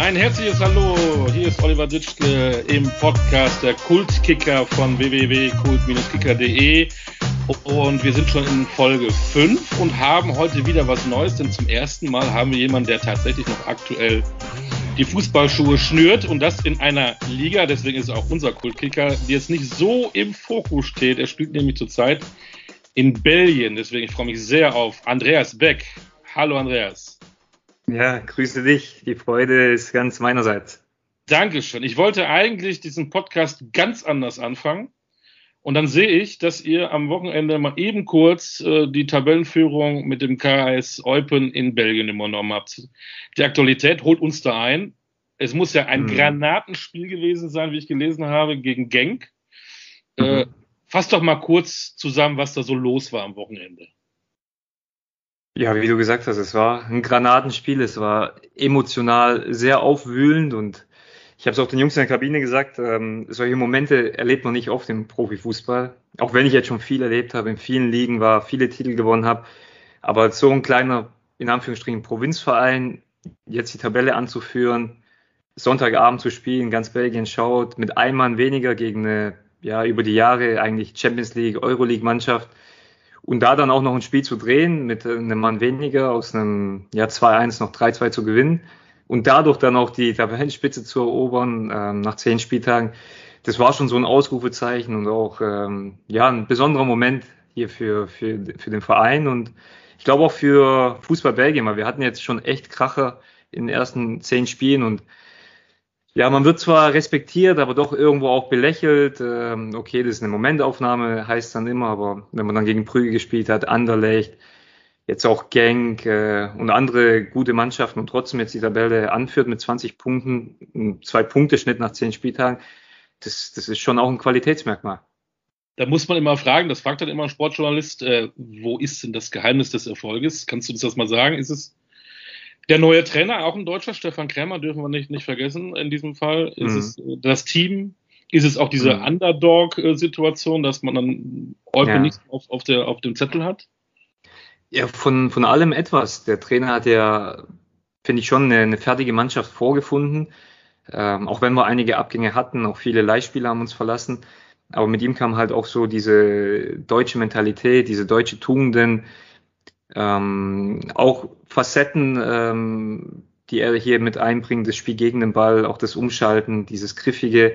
Ein herzliches Hallo, hier ist Oliver Ditschke im Podcast der Kultkicker von www.kult-kicker.de und wir sind schon in Folge 5 und haben heute wieder was Neues, denn zum ersten Mal haben wir jemanden, der tatsächlich noch aktuell die Fußballschuhe schnürt und das in einer Liga, deswegen ist auch unser Kultkicker, die jetzt nicht so im Fokus steht. Er spielt nämlich zurzeit in Belgien, deswegen ich freue mich sehr auf Andreas Beck. Hallo Andreas. Ja, grüße dich. Die Freude ist ganz meinerseits. Dankeschön. Ich wollte eigentlich diesen Podcast ganz anders anfangen. Und dann sehe ich, dass ihr am Wochenende mal eben kurz äh, die Tabellenführung mit dem KS Eupen in Belgien übernommen habt. Die Aktualität holt uns da ein. Es muss ja ein mhm. Granatenspiel gewesen sein, wie ich gelesen habe, gegen Genk. Äh, mhm. fass doch mal kurz zusammen, was da so los war am Wochenende. Ja, wie du gesagt hast, es war ein Granatenspiel, es war emotional sehr aufwühlend und ich habe es auch den Jungs in der Kabine gesagt, ähm, solche Momente erlebt man nicht oft im Profifußball. Auch wenn ich jetzt schon viel erlebt habe, in vielen Ligen war, viele Titel gewonnen habe. Aber so ein kleiner, in Anführungsstrichen, Provinzverein, jetzt die Tabelle anzuführen, Sonntagabend zu spielen, ganz Belgien schaut, mit einem Mann weniger gegen eine, ja, über die Jahre eigentlich Champions League, Euroleague Mannschaft und da dann auch noch ein Spiel zu drehen, mit einem Mann weniger, aus einem ja, 2-1 noch 3-2 zu gewinnen und dadurch dann auch die Tabellenspitze zu erobern ähm, nach zehn Spieltagen, das war schon so ein Ausrufezeichen und auch ähm, ja ein besonderer Moment hier für, für, für den Verein und ich glaube auch für Fußball Belgien, weil wir hatten jetzt schon echt Kracher in den ersten zehn Spielen und ja, man wird zwar respektiert, aber doch irgendwo auch belächelt. Ähm, okay, das ist eine Momentaufnahme, heißt dann immer, aber wenn man dann gegen Brügge gespielt hat, Anderlecht, jetzt auch Genk äh, und andere gute Mannschaften und trotzdem jetzt die Tabelle anführt mit 20 Punkten, zwei Punkte Schnitt nach zehn Spieltagen, das, das ist schon auch ein Qualitätsmerkmal. Da muss man immer fragen, das fragt dann immer ein Sportjournalist, äh, wo ist denn das Geheimnis des Erfolges? Kannst du uns das mal sagen? Ist es der neue Trainer, auch ein Deutscher, Stefan Krämer, dürfen wir nicht, nicht vergessen in diesem Fall. Ist mhm. es äh, das Team? Ist es auch diese mhm. Underdog-Situation, dass man dann Eupen ja. nicht auf, auf, der, auf dem Zettel hat? Ja, von, von allem etwas. Der Trainer hat ja, finde ich, schon eine, eine fertige Mannschaft vorgefunden. Ähm, auch wenn wir einige Abgänge hatten, auch viele Leihspieler haben uns verlassen. Aber mit ihm kam halt auch so diese deutsche Mentalität, diese deutsche Tugenden, ähm, auch Facetten, ähm, die er hier mit einbringt, das Spiel gegen den Ball, auch das Umschalten, dieses griffige.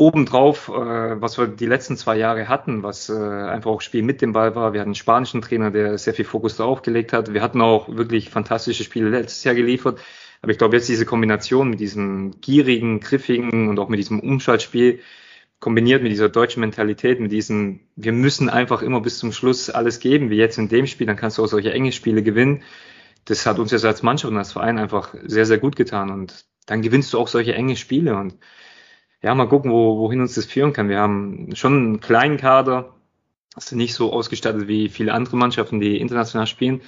Obendrauf, äh, was wir die letzten zwei Jahre hatten, was äh, einfach auch Spiel mit dem Ball war. Wir hatten einen spanischen Trainer, der sehr viel Fokus darauf gelegt hat. Wir hatten auch wirklich fantastische Spiele letztes Jahr geliefert. Aber ich glaube, jetzt diese Kombination mit diesem gierigen, griffigen und auch mit diesem Umschaltspiel, kombiniert mit dieser deutschen Mentalität, mit diesem, wir müssen einfach immer bis zum Schluss alles geben, wie jetzt in dem Spiel, dann kannst du auch solche enge Spiele gewinnen. Das hat uns jetzt als Mannschaft und als Verein einfach sehr, sehr gut getan und dann gewinnst du auch solche enge Spiele und ja, mal gucken, wo, wohin uns das führen kann. Wir haben schon einen kleinen Kader, ist nicht so ausgestattet wie viele andere Mannschaften, die international spielen.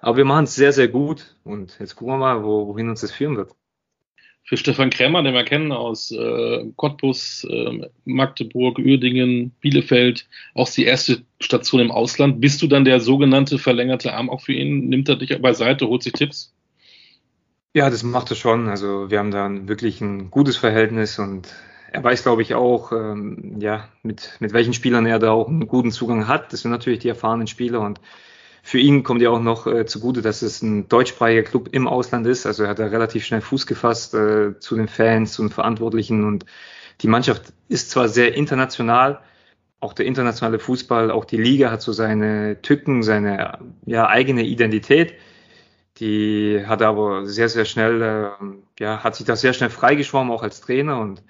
Aber wir machen es sehr, sehr gut und jetzt gucken wir mal, wo, wohin uns das führen wird für Stefan Krämer, den wir kennen aus äh, Cottbus, äh, Magdeburg, Uerdingen, Bielefeld, auch die erste Station im Ausland. Bist du dann der sogenannte verlängerte Arm auch für ihn? Nimmt er dich beiseite, holt sich Tipps? Ja, das macht er schon. Also wir haben da wirklich ein gutes Verhältnis und er weiß, glaube ich, auch, ähm, ja, mit, mit welchen Spielern er da auch einen guten Zugang hat. Das sind natürlich die erfahrenen Spieler und für ihn kommt ja auch noch äh, zugute, dass es ein deutschsprachiger Club im Ausland ist. Also er hat da relativ schnell Fuß gefasst äh, zu den Fans, den Verantwortlichen und die Mannschaft ist zwar sehr international, auch der internationale Fußball, auch die Liga hat so seine Tücken, seine ja, eigene Identität. Die hat aber sehr, sehr schnell, äh, ja, hat sich da sehr schnell freigeschwommen, auch als Trainer und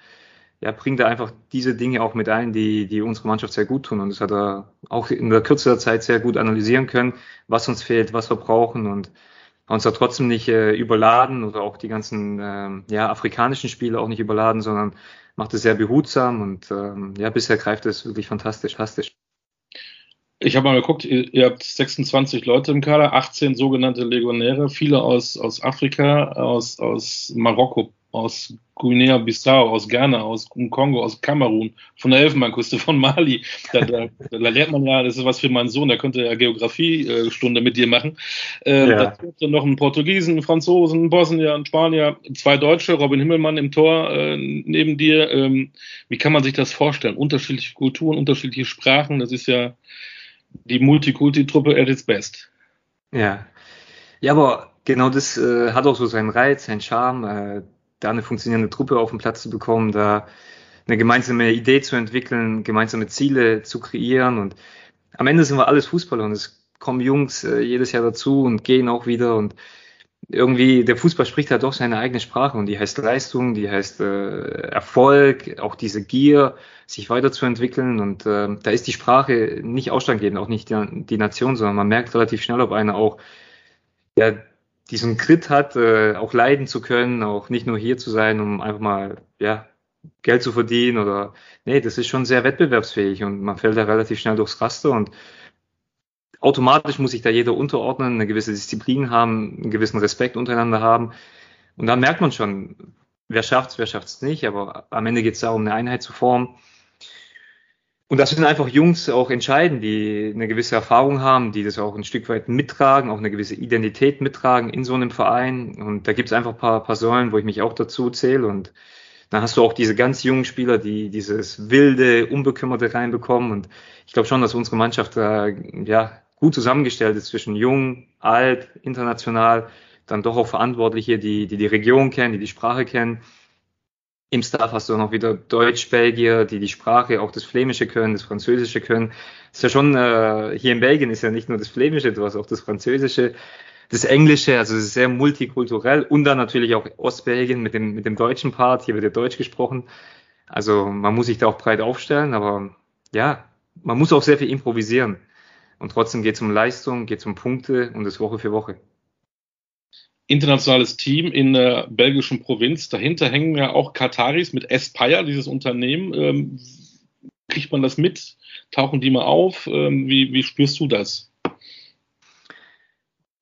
ja, bringt er einfach diese Dinge auch mit ein, die, die unsere Mannschaft sehr gut tun. Und das hat er auch in der Kürze der Zeit sehr gut analysieren können, was uns fehlt, was wir brauchen und uns da trotzdem nicht äh, überladen oder auch die ganzen äh, ja, afrikanischen Spiele auch nicht überladen, sondern macht es sehr behutsam und ähm, ja, bisher greift es wirklich fantastisch, fantastisch. Ich habe mal geguckt, ihr, ihr, habt 26 Leute im Kader, 18 sogenannte Legionäre, viele aus, aus Afrika, aus, aus Marokko aus Guinea-Bissau, aus Ghana, aus Kongo, aus Kamerun, von der Elfenbeinküste, von Mali. Da, da, da, lernt man ja, das ist was für meinen Sohn, der könnte ja Geografiestunde mit dir machen. Ähm, ja. Dazu noch einen Portugiesen, einen Franzosen, einen Bosnier, einen Spanier, zwei Deutsche, Robin Himmelmann im Tor äh, neben dir. Ähm, wie kann man sich das vorstellen? Unterschiedliche Kulturen, unterschiedliche Sprachen, das ist ja die Multikulti-Truppe at its best. Ja. Ja, aber genau das äh, hat auch so seinen Reiz, seinen Charme. Äh, da eine funktionierende Truppe auf den Platz zu bekommen, da eine gemeinsame Idee zu entwickeln, gemeinsame Ziele zu kreieren. Und am Ende sind wir alles Fußballer und es kommen Jungs äh, jedes Jahr dazu und gehen auch wieder. Und irgendwie der Fußball spricht halt doch seine eigene Sprache und die heißt Leistung, die heißt äh, Erfolg, auch diese Gier, sich weiterzuentwickeln. Und äh, da ist die Sprache nicht ausschlaggebend, auch nicht die, die Nation, sondern man merkt relativ schnell, ob einer auch ja, diesen Grit hat, äh, auch leiden zu können, auch nicht nur hier zu sein, um einfach mal, ja, Geld zu verdienen oder, nee, das ist schon sehr wettbewerbsfähig und man fällt da relativ schnell durchs Raster und automatisch muss sich da jeder unterordnen, eine gewisse Disziplin haben, einen gewissen Respekt untereinander haben und dann merkt man schon, wer schafft's, wer schafft's nicht, aber am Ende geht es darum, eine Einheit zu formen und das sind einfach Jungs auch entscheiden, die eine gewisse Erfahrung haben, die das auch ein Stück weit mittragen, auch eine gewisse Identität mittragen in so einem Verein. Und da gibt es einfach ein paar, paar Säulen, wo ich mich auch dazu zähle. Und dann hast du auch diese ganz jungen Spieler, die dieses wilde, unbekümmerte reinbekommen. Und ich glaube schon, dass unsere Mannschaft da ja gut zusammengestellt ist zwischen jung, alt, international, dann doch auch Verantwortliche, die die, die Region kennen, die die Sprache kennen im Staff hast du noch wieder Deutsch-Belgier, die die Sprache, auch das Flämische können, das Französische können. ist ja schon, äh, hier in Belgien ist ja nicht nur das Flämische, du hast auch das Französische, das Englische, also es ist sehr multikulturell und dann natürlich auch Ostbelgien mit dem, mit dem deutschen Part, hier wird ja Deutsch gesprochen. Also man muss sich da auch breit aufstellen, aber ja, man muss auch sehr viel improvisieren. Und trotzdem geht es um Leistung, geht es um Punkte und das Woche für Woche internationales Team in der belgischen Provinz. Dahinter hängen ja auch Kataris mit Espire, dieses Unternehmen. Ähm, kriegt man das mit? Tauchen die mal auf? Ähm, wie, wie spürst du das?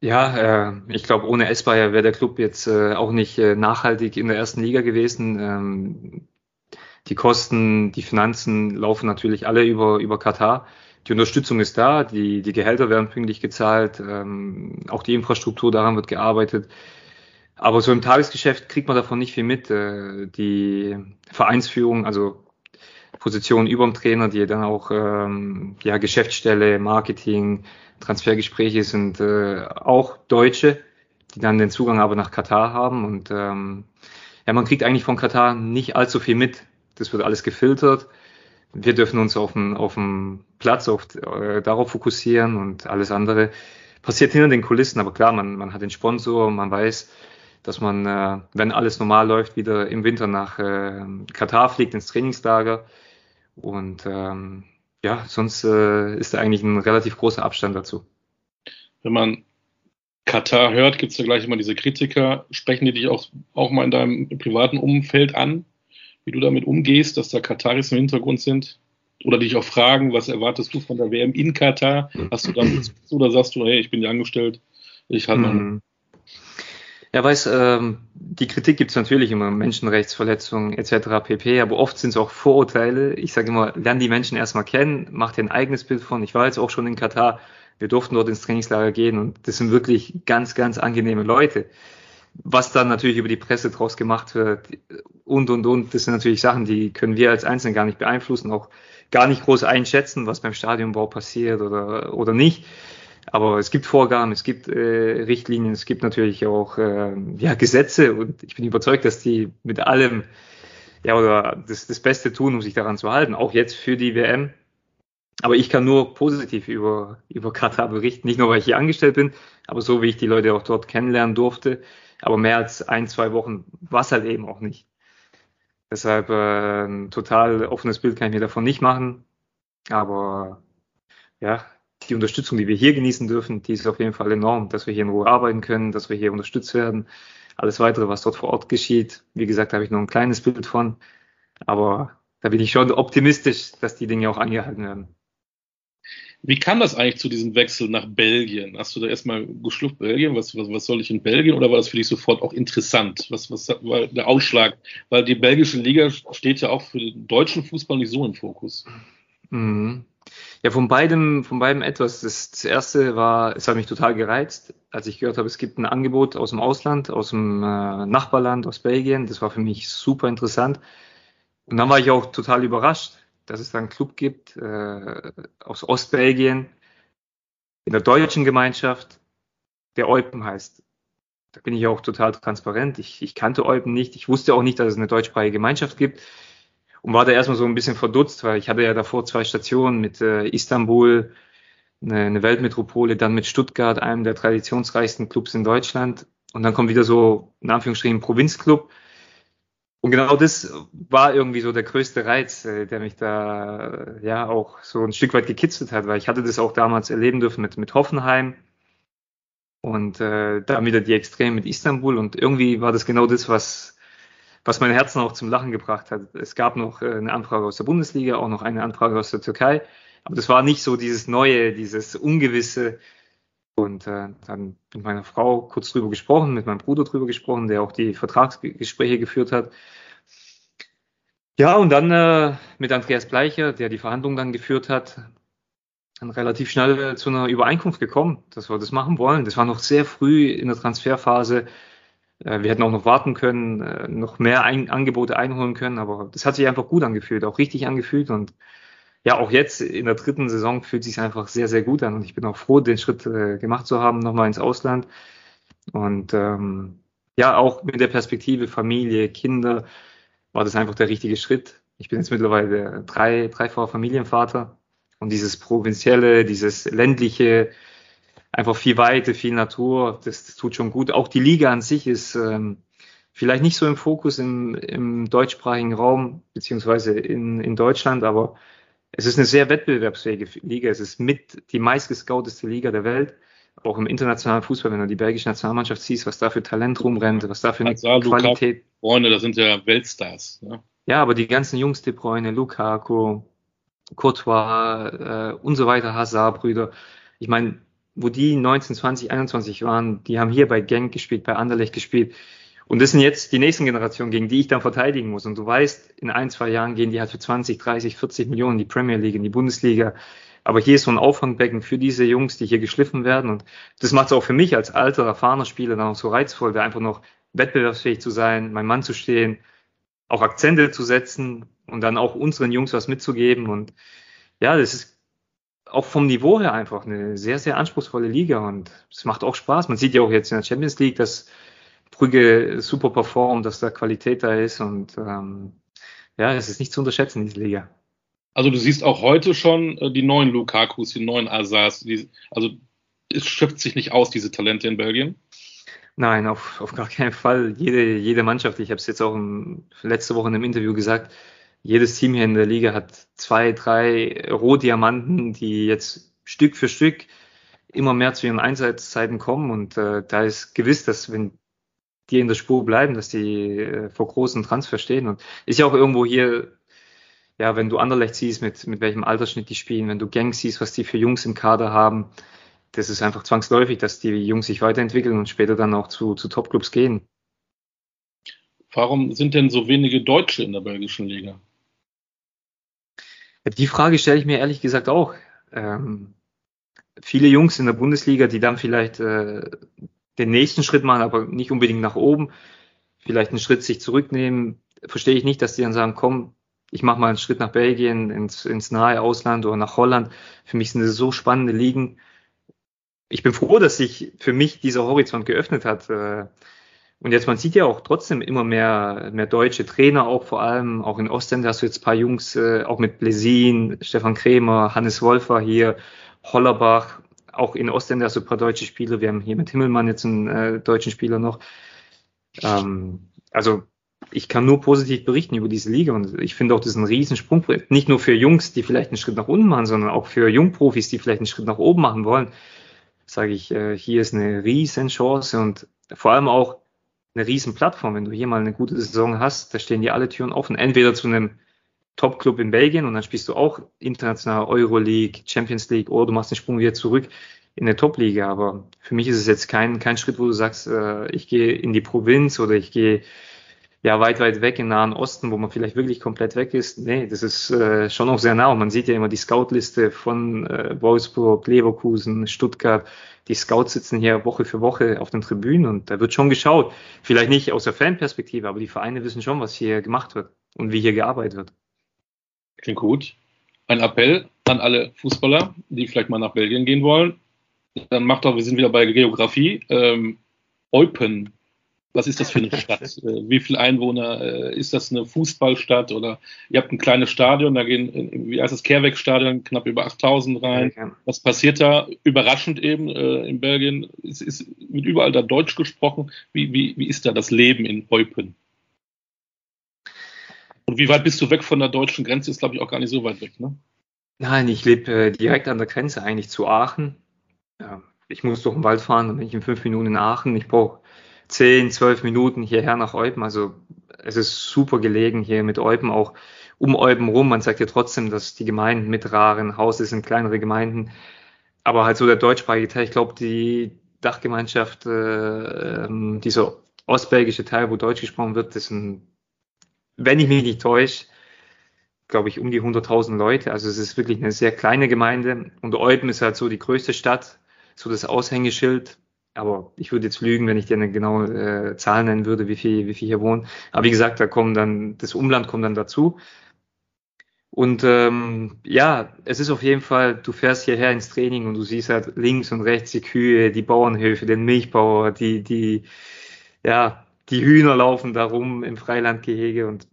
Ja, äh, ich glaube, ohne Espire wäre der Club jetzt äh, auch nicht äh, nachhaltig in der ersten Liga gewesen. Ähm, die Kosten, die Finanzen laufen natürlich alle über, über Katar die Unterstützung ist da, die, die Gehälter werden pünktlich gezahlt, ähm, auch die Infrastruktur, daran wird gearbeitet. Aber so im Tagesgeschäft kriegt man davon nicht viel mit. Äh, die Vereinsführung, also Positionen über dem Trainer, die dann auch ähm, ja, Geschäftsstelle, Marketing, Transfergespräche sind äh, auch Deutsche, die dann den Zugang aber nach Katar haben. Und ähm, ja, man kriegt eigentlich von Katar nicht allzu viel mit. Das wird alles gefiltert wir dürfen uns auf dem, auf dem Platz auf, äh, darauf fokussieren und alles andere passiert hinter den Kulissen. Aber klar, man, man hat den Sponsor, man weiß, dass man, äh, wenn alles normal läuft, wieder im Winter nach äh, Katar fliegt, ins Trainingslager. Und ähm, ja, sonst äh, ist da eigentlich ein relativ großer Abstand dazu. Wenn man Katar hört, gibt es da gleich immer diese Kritiker. Sprechen die dich auch, auch mal in deinem privaten Umfeld an? wie du damit umgehst, dass da Kataris im Hintergrund sind? Oder dich auch fragen, was erwartest du von der WM in Katar? Hast du damit oder sagst du, hey, ich bin dir angestellt, ich halte mhm. Ja, weiß, ähm, die Kritik gibt es natürlich immer, Menschenrechtsverletzungen etc. pp. Aber oft sind es auch Vorurteile. Ich sage immer, lern die Menschen erstmal kennen, mach dir ein eigenes Bild von. Ich war jetzt auch schon in Katar, wir durften dort ins Trainingslager gehen und das sind wirklich ganz, ganz angenehme Leute was dann natürlich über die Presse draus gemacht wird und, und, und, das sind natürlich Sachen, die können wir als Einzelne gar nicht beeinflussen, auch gar nicht groß einschätzen, was beim Stadionbau passiert oder, oder nicht. Aber es gibt Vorgaben, es gibt äh, Richtlinien, es gibt natürlich auch äh, ja, Gesetze und ich bin überzeugt, dass die mit allem ja oder das, das Beste tun, um sich daran zu halten, auch jetzt für die WM. Aber ich kann nur positiv über, über Katar berichten, nicht nur weil ich hier angestellt bin, aber so wie ich die Leute auch dort kennenlernen durfte. Aber mehr als ein, zwei Wochen war es halt eben auch nicht. Deshalb äh, ein total offenes Bild kann ich mir davon nicht machen. Aber ja, die Unterstützung, die wir hier genießen dürfen, die ist auf jeden Fall enorm, dass wir hier in Ruhe arbeiten können, dass wir hier unterstützt werden. Alles weitere, was dort vor Ort geschieht, wie gesagt, habe ich nur ein kleines Bild von. Aber da bin ich schon optimistisch, dass die Dinge auch angehalten werden. Wie kam das eigentlich zu diesem Wechsel nach Belgien? Hast du da erstmal geschluckt, Belgien, was, was, was soll ich in Belgien oder war das für dich sofort auch interessant? Was, was war der Ausschlag? Weil die belgische Liga steht ja auch für den deutschen Fußball nicht so im Fokus. Mhm. Ja, von beidem, von beidem etwas. Das, das erste war, es hat mich total gereizt, als ich gehört habe, es gibt ein Angebot aus dem Ausland, aus dem äh, Nachbarland, aus Belgien. Das war für mich super interessant. Und dann war ich auch total überrascht, dass es da einen Club gibt äh, aus Ostbelgien in der deutschen Gemeinschaft, der Eupen heißt. Da bin ich auch total transparent. Ich, ich kannte Eupen nicht. Ich wusste auch nicht, dass es eine deutschsprachige Gemeinschaft gibt und war da erstmal so ein bisschen verdutzt, weil ich hatte ja davor zwei Stationen mit äh, Istanbul, eine, eine Weltmetropole, dann mit Stuttgart, einem der traditionsreichsten Clubs in Deutschland. Und dann kommt wieder so, in Anführungsstrichen, Provinzclub. Und genau das war irgendwie so der größte Reiz, äh, der mich da ja auch so ein Stück weit gekitzelt hat, weil ich hatte das auch damals erleben dürfen mit, mit Hoffenheim. Und äh, dann wieder die Extreme mit Istanbul. Und irgendwie war das genau das, was, was mein Herzen auch zum Lachen gebracht hat. Es gab noch äh, eine Anfrage aus der Bundesliga, auch noch eine Anfrage aus der Türkei, aber das war nicht so dieses Neue, dieses Ungewisse, und äh, dann mit meiner Frau kurz drüber gesprochen, mit meinem Bruder drüber gesprochen, der auch die Vertragsgespräche geführt hat. Ja, und dann äh, mit Andreas Bleicher, der die Verhandlungen dann geführt hat, dann relativ schnell äh, zu einer Übereinkunft gekommen, dass wir das machen wollen. Das war noch sehr früh in der Transferphase. Äh, wir hätten auch noch warten können, äh, noch mehr ein Angebote einholen können, aber das hat sich einfach gut angefühlt, auch richtig angefühlt und ja, auch jetzt in der dritten Saison fühlt sich einfach sehr, sehr gut an und ich bin auch froh, den Schritt äh, gemacht zu haben, nochmal ins Ausland. Und ähm, ja, auch mit der Perspektive Familie, Kinder war das einfach der richtige Schritt. Ich bin jetzt mittlerweile drei, dreifacher Familienvater und dieses provinzielle, dieses ländliche, einfach viel Weite, viel Natur, das, das tut schon gut. Auch die Liga an sich ist ähm, vielleicht nicht so im Fokus im, im deutschsprachigen Raum, beziehungsweise in, in Deutschland, aber es ist eine sehr wettbewerbsfähige Liga. Es ist mit die meistgescouteste Liga der Welt. Auch im internationalen Fußball, wenn du die belgische Nationalmannschaft siehst, was da für Talent rumrennt, was da für eine Hazard, Qualität. Freunde, das sind ja Weltstars. Ja, ja aber die ganzen Jungs, De Bruyne, Lukaku, Courtois äh, und so weiter, Hazard-Brüder. Ich meine, wo die 19, 20, 21 waren, die haben hier bei Genk gespielt, bei Anderlecht gespielt. Und das sind jetzt die nächsten Generationen, gegen die ich dann verteidigen muss. Und du weißt, in ein, zwei Jahren gehen die halt für 20, 30, 40 Millionen in die Premier League, in die Bundesliga. Aber hier ist so ein Auffangbecken für diese Jungs, die hier geschliffen werden. Und das macht es auch für mich als alter, erfahrener Spieler dann auch so reizvoll, da einfach noch wettbewerbsfähig zu sein, mein Mann zu stehen, auch Akzente zu setzen und dann auch unseren Jungs was mitzugeben. Und ja, das ist auch vom Niveau her einfach eine sehr, sehr anspruchsvolle Liga und es macht auch Spaß. Man sieht ja auch jetzt in der Champions League, dass Brügge super performt, dass da Qualität da ist und ähm, ja, es ist nicht zu unterschätzen, diese Liga. Also du siehst auch heute schon äh, die neuen Lukakus, die neuen Azars, die, also es schöpft sich nicht aus, diese Talente in Belgien? Nein, auf, auf gar keinen Fall. Jede, jede Mannschaft, ich habe es jetzt auch im, letzte Woche in einem Interview gesagt, jedes Team hier in der Liga hat zwei, drei Rohdiamanten, die jetzt Stück für Stück immer mehr zu ihren Einsatzzeiten kommen. Und äh, da ist gewiss, dass wenn die in der Spur bleiben, dass die äh, vor großen Transfer stehen. Und ist ja auch irgendwo hier, ja, wenn du Anderlecht siehst, mit, mit welchem Altersschnitt die spielen, wenn du Gangs siehst, was die für Jungs im Kader haben, das ist einfach zwangsläufig, dass die Jungs sich weiterentwickeln und später dann auch zu, zu Topclubs gehen. Warum sind denn so wenige Deutsche in der belgischen Liga? Die Frage stelle ich mir ehrlich gesagt auch. Ähm, viele Jungs in der Bundesliga, die dann vielleicht äh, den nächsten Schritt machen, aber nicht unbedingt nach oben, vielleicht einen Schritt sich zurücknehmen, verstehe ich nicht, dass die dann sagen, komm, ich mache mal einen Schritt nach Belgien, ins, ins nahe Ausland oder nach Holland. Für mich sind das so spannende Ligen. Ich bin froh, dass sich für mich dieser Horizont geöffnet hat. Äh, und jetzt, man sieht ja auch trotzdem immer mehr, mehr deutsche Trainer auch vor allem, auch in Ostend hast du jetzt ein paar Jungs, äh, auch mit Blesin, Stefan Krämer, Hannes Wolfer hier, Hollerbach, auch in Ostende du ein paar deutsche Spieler. Wir haben hier mit Himmelmann jetzt einen äh, deutschen Spieler noch. Ähm, also ich kann nur positiv berichten über diese Liga und ich finde auch, das ist ein Riesensprung. Nicht nur für Jungs, die vielleicht einen Schritt nach unten machen, sondern auch für Jungprofis, die vielleicht einen Schritt nach oben machen wollen. Sage ich, äh, hier ist eine riesen Chance und vor allem auch eine riesen Plattform. Wenn du hier mal eine gute Saison hast, da stehen dir alle Türen offen. Entweder zu einem Top-Club in Belgien und dann spielst du auch international Euroleague, Champions League oder du machst den Sprung wieder zurück in der Top-Liga. Aber für mich ist es jetzt kein, kein Schritt, wo du sagst, äh, ich gehe in die Provinz oder ich gehe ja weit, weit weg im Nahen Osten, wo man vielleicht wirklich komplett weg ist. Nee, das ist äh, schon auch sehr nah. Und man sieht ja immer die Scout-Liste von äh, Wolfsburg, Leverkusen, Stuttgart. Die Scouts sitzen hier Woche für Woche auf den Tribünen und da wird schon geschaut. Vielleicht nicht aus der Fanperspektive, aber die Vereine wissen schon, was hier gemacht wird und wie hier gearbeitet wird. Klingt gut. Ein Appell an alle Fußballer, die vielleicht mal nach Belgien gehen wollen. Dann macht doch, wir sind wieder bei Geografie. Ähm, Eupen was ist das für eine Stadt? Äh, wie viele Einwohner? Äh, ist das eine Fußballstadt oder ihr habt ein kleines Stadion, da gehen, äh, wie heißt das, Kehrweg-Stadion, knapp über 8000 rein. Was passiert da? Überraschend eben äh, in Belgien. Es ist, wird überall da Deutsch gesprochen. Wie, wie, wie ist da das Leben in Eupen? Und wie weit bist du weg von der deutschen Grenze? Ist, glaube ich, auch gar nicht so weit weg, ne? Nein, ich lebe äh, direkt an der Grenze eigentlich zu Aachen. Ja, ich muss durch den Wald fahren, dann bin ich in fünf Minuten in Aachen. Ich brauche 10, 12 Minuten hierher nach Eupen. Also es ist super gelegen hier mit Eupen, auch um Eupen rum. Man sagt ja trotzdem, dass die Gemeinden mit Raren, Haus sind kleinere Gemeinden. Aber halt so der deutschsprachige Teil, ich glaube, die Dachgemeinschaft, äh, ähm, dieser ostbelgische Teil, wo Deutsch gesprochen wird, das sind, wenn ich mich nicht täusche, glaube ich, um die 100.000 Leute. Also es ist wirklich eine sehr kleine Gemeinde. Und Eupen ist halt so die größte Stadt, so das Aushängeschild aber ich würde jetzt lügen, wenn ich dir eine genaue äh, Zahl nennen würde, wie viel, wie viel hier wohnen. Aber wie gesagt, da kommen dann, das Umland kommt dann dazu. Und ähm, ja, es ist auf jeden Fall, du fährst hierher ins Training und du siehst halt links und rechts die Kühe, die Bauernhöfe, den Milchbauer, die, die, ja, die Hühner laufen da rum im Freilandgehege und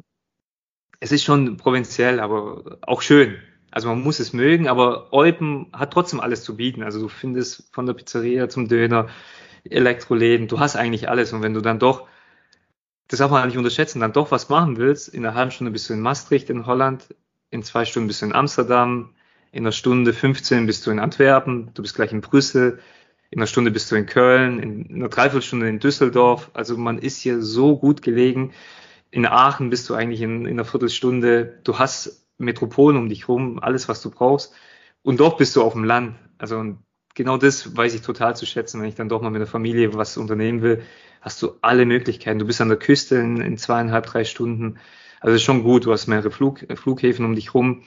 es ist schon provinziell, aber auch schön. Also man muss es mögen, aber Eupen hat trotzdem alles zu bieten. Also du findest von der Pizzeria zum Döner, Elektroläden, du hast eigentlich alles. Und wenn du dann doch, das darf man nicht unterschätzen, dann doch was machen willst, in einer halben Stunde bist du in Maastricht in Holland, in zwei Stunden bist du in Amsterdam, in einer Stunde 15 bist du in Antwerpen, du bist gleich in Brüssel, in einer Stunde bist du in Köln, in einer Dreiviertelstunde in Düsseldorf. Also man ist hier so gut gelegen. In Aachen bist du eigentlich in, in einer Viertelstunde. Du hast Metropolen um dich rum, alles, was du brauchst. Und doch bist du auf dem Land. Also genau das weiß ich total zu schätzen, wenn ich dann doch mal mit der Familie was unternehmen will, hast du alle Möglichkeiten. Du bist an der Küste in, in zweieinhalb, drei Stunden. Also ist schon gut, du hast mehrere Flug, Flughäfen um dich rum.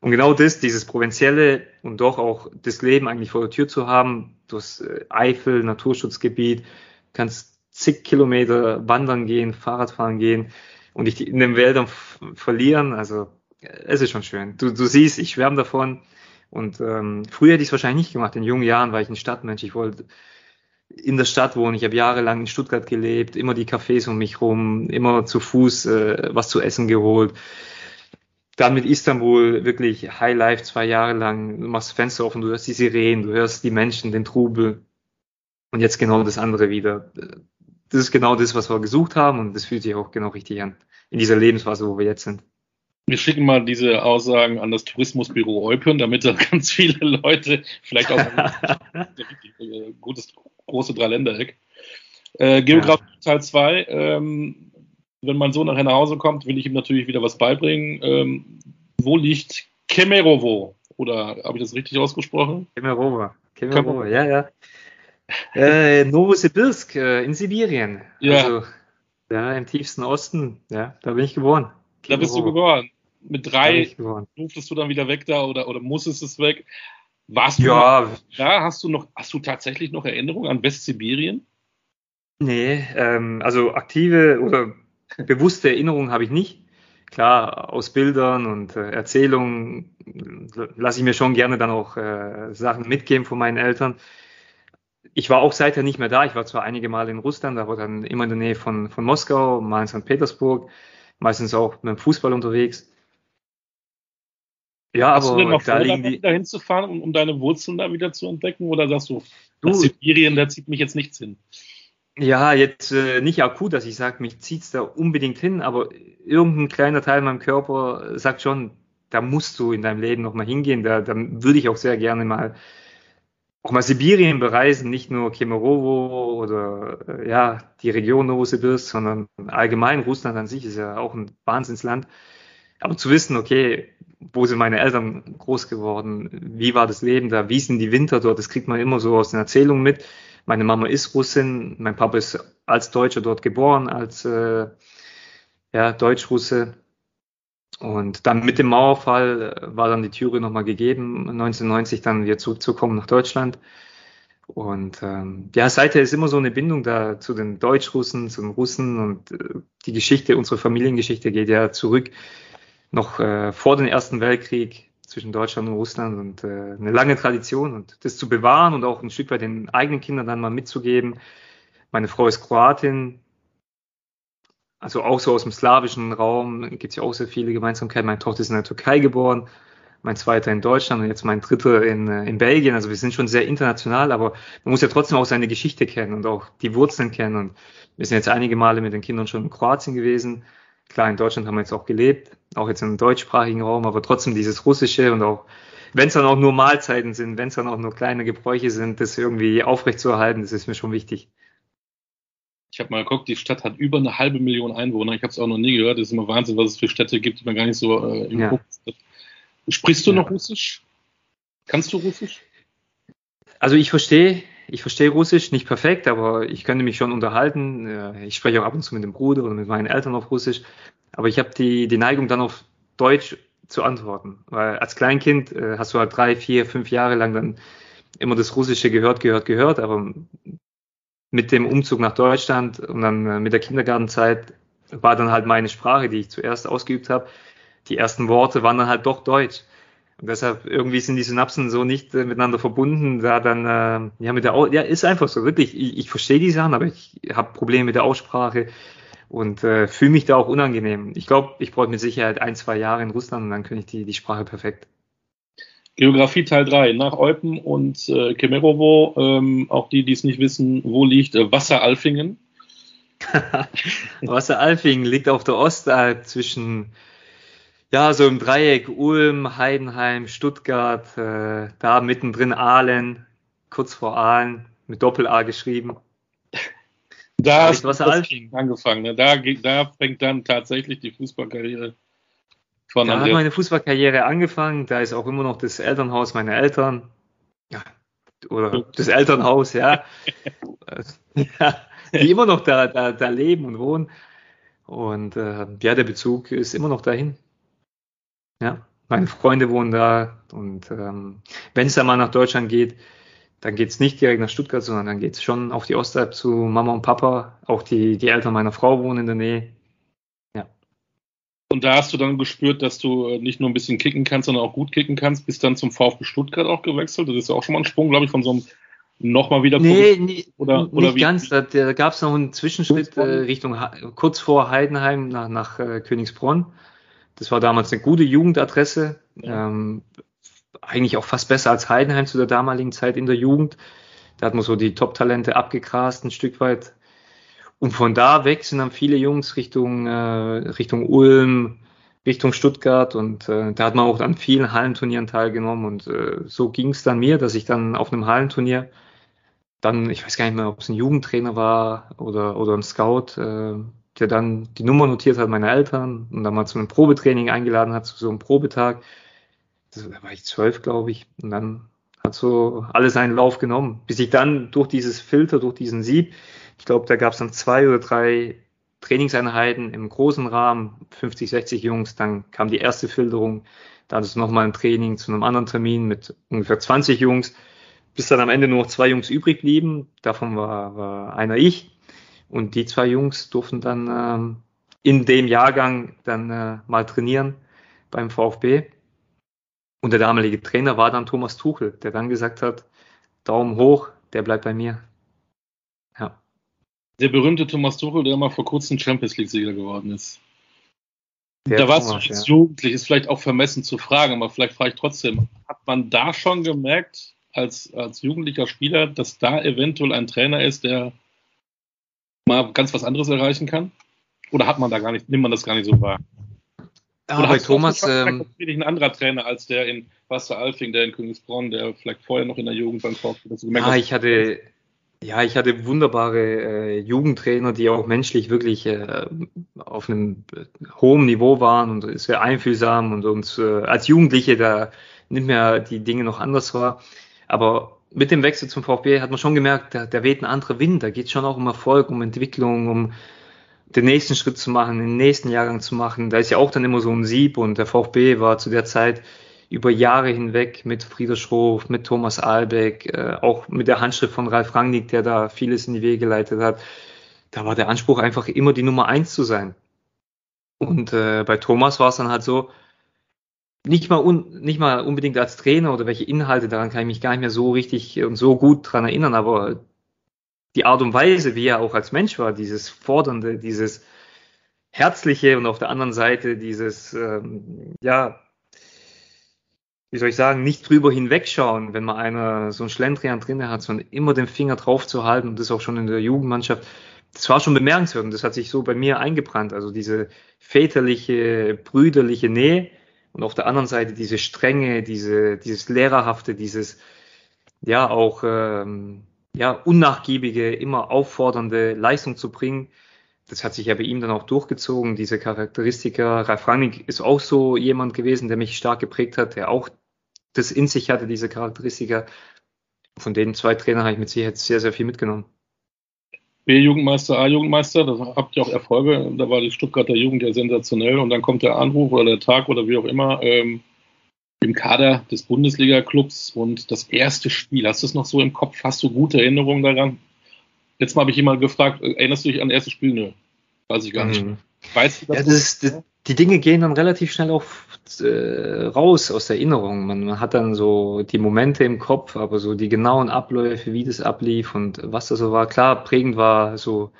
Und genau das, dieses Provinzielle und doch auch das Leben eigentlich vor der Tür zu haben, du hast äh, Eifel, Naturschutzgebiet, kannst zig Kilometer wandern gehen, Fahrradfahren gehen und dich in den Wäldern verlieren. Also es ist schon schön. Du, du siehst, ich schwärme davon. Und ähm, früher hätte ich es wahrscheinlich nicht gemacht. In jungen Jahren war ich ein Stadtmensch. Ich wollte in der Stadt wohnen. Ich habe jahrelang in Stuttgart gelebt, immer die Cafés um mich rum, immer zu Fuß äh, was zu essen geholt. Dann mit Istanbul wirklich High Life zwei Jahre lang. Du machst Fenster offen, du hörst die Sirenen, du hörst die Menschen, den Trubel. Und jetzt genau das andere wieder. Das ist genau das, was wir gesucht haben und das fühlt sich auch genau richtig an. In dieser Lebensphase, wo wir jetzt sind. Wir schicken mal diese Aussagen an das Tourismusbüro Eupen, damit da ganz viele Leute, vielleicht auch ein gutes, große Dreiländereck. Äh, Geografie ja. Teil 2. Ähm, wenn mein Sohn nachher nach Hause kommt, will ich ihm natürlich wieder was beibringen. Ähm, wo liegt Kemerovo? Oder habe ich das richtig ausgesprochen? Kemerovo. Kemerovo, ja, ja. Äh, Novosibirsk äh, in Sibirien. Ja. Also, ja, im tiefsten Osten. Ja, da bin ich geboren. Da bist du geboren mit drei durftest du dann wieder weg da oder, oder musstest es weg. Warst du ja. da? Hast du noch, hast du tatsächlich noch Erinnerungen an Westsibirien? Nee, ähm, also aktive oder bewusste Erinnerungen habe ich nicht. Klar, aus Bildern und äh, Erzählungen lasse ich mir schon gerne dann auch äh, Sachen mitgeben von meinen Eltern. Ich war auch seither nicht mehr da. Ich war zwar einige Mal in Russland, aber dann immer in der Nähe von, von Moskau, mal in St. Petersburg, meistens auch mit dem Fußball unterwegs. Ja, Hast aber du denn noch da vor, die... dahin zu fahren, um, um, deine Wurzeln da wieder zu entdecken? Oder sagst du, du Sibirien, da zieht mich jetzt nichts hin? Ja, jetzt äh, nicht akut, dass ich sage, mich zieht's da unbedingt hin, aber irgendein kleiner Teil in meinem Körper sagt schon, da musst du in deinem Leben nochmal hingehen. Da, da würde ich auch sehr gerne mal auch mal Sibirien bereisen, nicht nur Kemerovo oder äh, ja die Region Novosibirsk, sondern allgemein Russland an sich ist ja auch ein Wahnsinnsland. aber zu wissen, okay, wo sind meine Eltern groß geworden? Wie war das Leben da? Wie sind die Winter dort? Das kriegt man immer so aus den Erzählungen mit. Meine Mama ist Russin, mein Papa ist als Deutscher dort geboren, als äh, ja, Deutsch-Russe. Und dann mit dem Mauerfall äh, war dann die Türe nochmal gegeben, 1990 dann wieder zurückzukommen nach Deutschland. Und ähm, ja, seither ist immer so eine Bindung da zu den Deutschrussen, zu den Russen und äh, die Geschichte, unsere Familiengeschichte geht ja zurück noch äh, vor dem Ersten Weltkrieg zwischen Deutschland und Russland und äh, eine lange Tradition und das zu bewahren und auch ein Stück weit den eigenen Kindern dann mal mitzugeben. Meine Frau ist Kroatin, also auch so aus dem slawischen Raum gibt es ja auch sehr viele Gemeinsamkeiten. Meine Tochter ist in der Türkei geboren, mein zweiter in Deutschland und jetzt mein dritter in, äh, in Belgien. Also wir sind schon sehr international, aber man muss ja trotzdem auch seine Geschichte kennen und auch die Wurzeln kennen. Und wir sind jetzt einige Male mit den Kindern schon in Kroatien gewesen. Klar, in Deutschland haben wir jetzt auch gelebt, auch jetzt im deutschsprachigen Raum, aber trotzdem dieses Russische und auch, wenn es dann auch nur Mahlzeiten sind, wenn es dann auch nur kleine Gebräuche sind, das irgendwie aufrechtzuerhalten, das ist mir schon wichtig. Ich habe mal geguckt, die Stadt hat über eine halbe Million Einwohner. Ich habe es auch noch nie gehört. Es ist immer Wahnsinn, was es für Städte gibt, die man gar nicht so äh, im ja. Fokus hat. Sprichst du ja. noch Russisch? Kannst du Russisch? Also ich verstehe, ich verstehe Russisch nicht perfekt, aber ich könnte mich schon unterhalten. Ich spreche auch ab und zu mit dem Bruder oder mit meinen Eltern auf Russisch. Aber ich habe die, die Neigung dann auf Deutsch zu antworten. Weil als Kleinkind äh, hast du halt drei, vier, fünf Jahre lang dann immer das Russische gehört, gehört, gehört. Aber mit dem Umzug nach Deutschland und dann äh, mit der Kindergartenzeit war dann halt meine Sprache, die ich zuerst ausgeübt habe. Die ersten Worte waren dann halt doch Deutsch. Und deshalb irgendwie sind die Synapsen so nicht äh, miteinander verbunden. Da dann, äh, ja, mit der, Au ja, ist einfach so, wirklich. Ich, ich verstehe die Sachen, aber ich habe Probleme mit der Aussprache und äh, fühle mich da auch unangenehm. Ich glaube, ich brauche mit Sicherheit ein, zwei Jahre in Russland und dann könnte ich die, die Sprache perfekt. Geografie Teil 3. Nach Eupen und äh, Kemerovo, ähm, auch die, die es nicht wissen, wo liegt äh, Wasseralfingen? Wasseralfingen liegt auf der Ostalb zwischen, ja, so im Dreieck Ulm, Heidenheim, Stuttgart, äh, da mittendrin Aalen, kurz vor Aalen, mit Doppel-A geschrieben. Da hast du angefangen. Ne? Da, da fängt dann tatsächlich die Fußballkarriere von da hat meine Fußballkarriere angefangen. Da ist auch immer noch das Elternhaus meiner Eltern. Ja, oder das Elternhaus, ja. ja die immer noch da, da, da leben und wohnen. Und äh, ja, der Bezug ist immer noch dahin. Ja, meine Freunde wohnen da. Und ähm, wenn es dann mal nach Deutschland geht, dann geht es nicht direkt nach Stuttgart, sondern dann geht es schon auf die Ostalb zu Mama und Papa. Auch die, die Eltern meiner Frau wohnen in der Nähe. Und da hast du dann gespürt, dass du äh, nicht nur ein bisschen kicken kannst, sondern auch gut kicken kannst, bist dann zum VfB Stuttgart auch gewechselt. Das ist ja auch schon mal ein Sprung, glaube ich, von so einem nochmal wieder. Nee, nee oder, oder nicht wie? ganz. Da, da gab es noch einen Zwischenschritt äh, Richtung kurz vor Heidenheim nach, nach äh, Königsbronn. Das war damals eine gute Jugendadresse. Ja. Ähm, eigentlich auch fast besser als Heidenheim zu der damaligen Zeit in der Jugend. Da hat man so die Top-Talente abgegrast, ein Stück weit. Und von da weg sind dann viele Jungs Richtung, äh, Richtung Ulm, Richtung Stuttgart und äh, da hat man auch an vielen Hallenturnieren teilgenommen und äh, so ging es dann mir, dass ich dann auf einem Hallenturnier dann, ich weiß gar nicht mehr, ob es ein Jugendtrainer war oder, oder ein Scout, äh, der dann die Nummer notiert hat meiner Eltern und dann mal zu einem Probetraining eingeladen hat, zu so einem Probetag. Das, da war ich zwölf, glaube ich. Und dann hat so alles seinen Lauf genommen, bis ich dann durch dieses Filter, durch diesen Sieb, ich glaube, da gab es dann zwei oder drei Trainingseinheiten im großen Rahmen, 50, 60 Jungs, dann kam die erste Filterung, dann ist nochmal ein Training zu einem anderen Termin mit ungefähr 20 Jungs, bis dann am Ende nur noch zwei Jungs übrig blieben. Davon war, war einer ich. Und die zwei Jungs durften dann ähm, in dem Jahrgang dann äh, mal trainieren beim VfB. Und der damalige Trainer war dann Thomas Tuchel, der dann gesagt hat, Daumen hoch, der bleibt bei mir. Ja. Der berühmte Thomas Tuchel, der mal vor kurzem Champions League-Sieger geworden ist. Der da warst du als ja. Jugendlich, ist vielleicht auch vermessen zu fragen, aber vielleicht frage ich trotzdem, hat man da schon gemerkt, als, als jugendlicher Spieler, dass da eventuell ein Trainer ist, der mal ganz was anderes erreichen kann? Oder hat man da gar nicht, nimmt man das gar nicht so wahr? Ja, Oder bei Thomas. Ähm, ein anderer Trainer als der in Wasser Alfing, der in Königsbronn, der vielleicht vorher noch in der Jugend beim VfB das gemerkt Ja, ich hatte, Ja, ich hatte wunderbare äh, Jugendtrainer, die auch menschlich wirklich äh, auf einem äh, hohen Niveau waren und sehr einfühlsam und uns äh, als Jugendliche da nicht mehr die Dinge noch anders war. Aber mit dem Wechsel zum VfB hat man schon gemerkt, da, da weht ein anderer Wind. Da geht es schon auch um Erfolg, um Entwicklung, um den nächsten Schritt zu machen, den nächsten Jahrgang zu machen. Da ist ja auch dann immer so ein Sieb und der VfB war zu der Zeit über Jahre hinweg mit Frieder Schroff, mit Thomas Albeck, äh, auch mit der Handschrift von Ralf Rangnick, der da vieles in die Wege geleitet hat. Da war der Anspruch einfach immer die Nummer eins zu sein. Und äh, bei Thomas war es dann halt so, nicht mal, un, nicht mal unbedingt als Trainer oder welche Inhalte, daran kann ich mich gar nicht mehr so richtig und so gut dran erinnern, aber die Art und Weise, wie er auch als Mensch war, dieses Fordernde, dieses Herzliche und auf der anderen Seite dieses, ähm, ja, wie soll ich sagen, nicht drüber hinwegschauen, wenn man einer so ein Schlendrian drin hat, sondern immer den Finger drauf zu halten und das auch schon in der Jugendmannschaft. Das war schon bemerkenswert und das hat sich so bei mir eingebrannt. Also diese väterliche, brüderliche Nähe und auf der anderen Seite diese Strenge, diese, dieses Lehrerhafte, dieses, ja, auch, ähm, ja, unnachgiebige, immer auffordernde Leistung zu bringen. Das hat sich ja bei ihm dann auch durchgezogen, diese Charakteristika. Ralf Rangnick ist auch so jemand gewesen, der mich stark geprägt hat, der auch das in sich hatte, diese Charakteristika. Von den zwei Trainern habe ich mit Sicherheit sehr, sehr viel mitgenommen. B-Jugendmeister, A-Jugendmeister, da habt ihr auch Erfolge. Da war die Stuttgarter Jugend ja sensationell und dann kommt der Anruf oder der Tag oder wie auch immer ähm, im Kader des Bundesliga-Clubs und das erste Spiel. Hast du es noch so im Kopf? Hast du gute Erinnerungen daran? Letztes Mal habe ich jemand gefragt, erinnerst du dich an das erste Spiel? Nö, weiß ich gar nicht. Mhm. Weißt du das? Ja, das ist, die Dinge gehen dann relativ schnell auch äh, raus aus der Erinnerung. Man, man, hat dann so die Momente im Kopf, aber so die genauen Abläufe, wie das ablief und was das so war. Klar, prägend war so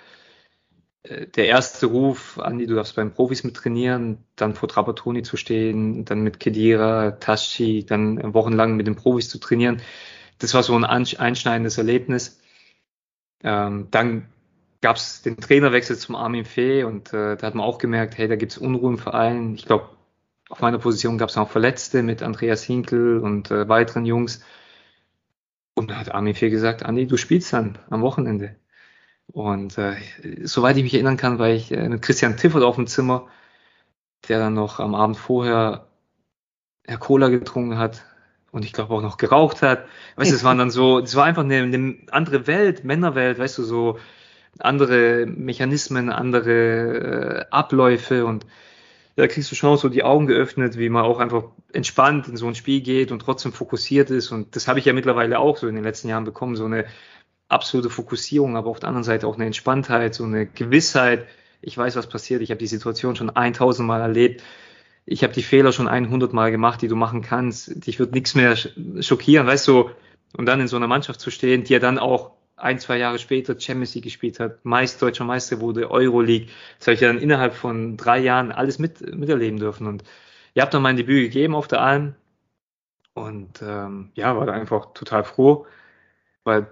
äh, der erste Ruf, Andi, du darfst beim Profis mit trainieren, dann vor Trapattoni zu stehen, dann mit Kedira, Taschi, dann wochenlang mit den Profis zu trainieren. Das war so ein einschneidendes Erlebnis. Ähm, dann gab es den Trainerwechsel zum Armin Fee und äh, da hat man auch gemerkt, hey, da gibt es Unruhe im Verein. Ich glaube, auf meiner Position gab es auch Verletzte mit Andreas Hinkel und äh, weiteren Jungs. Und da hat Armin Fee gesagt, Andi, du spielst dann am Wochenende. Und äh, soweit ich mich erinnern kann, war ich äh, mit Christian Tiffert auf dem Zimmer, der dann noch am Abend vorher Herr Cola getrunken hat und ich glaube auch noch geraucht hat. Weißt du, es waren dann so, es war einfach eine, eine andere Welt, Männerwelt, weißt du, so andere Mechanismen, andere äh, Abläufe und da kriegst du schon so die Augen geöffnet, wie man auch einfach entspannt in so ein Spiel geht und trotzdem fokussiert ist. Und das habe ich ja mittlerweile auch so in den letzten Jahren bekommen, so eine absolute Fokussierung, aber auf der anderen Seite auch eine Entspanntheit, so eine Gewissheit. Ich weiß, was passiert. Ich habe die Situation schon 1000 Mal erlebt. Ich habe die Fehler schon 100 Mal gemacht, die du machen kannst. Dich wird nichts mehr schockieren, weißt du. Und dann in so einer Mannschaft zu stehen, die ja dann auch ein, zwei Jahre später Champions League gespielt hat, meist deutscher Meister wurde, Euroleague. Das habe ich ja dann innerhalb von drei Jahren alles mit, miterleben dürfen. Und ihr habt dann mein Debüt gegeben auf der Alm. Und ähm, ja, war da einfach total froh, weil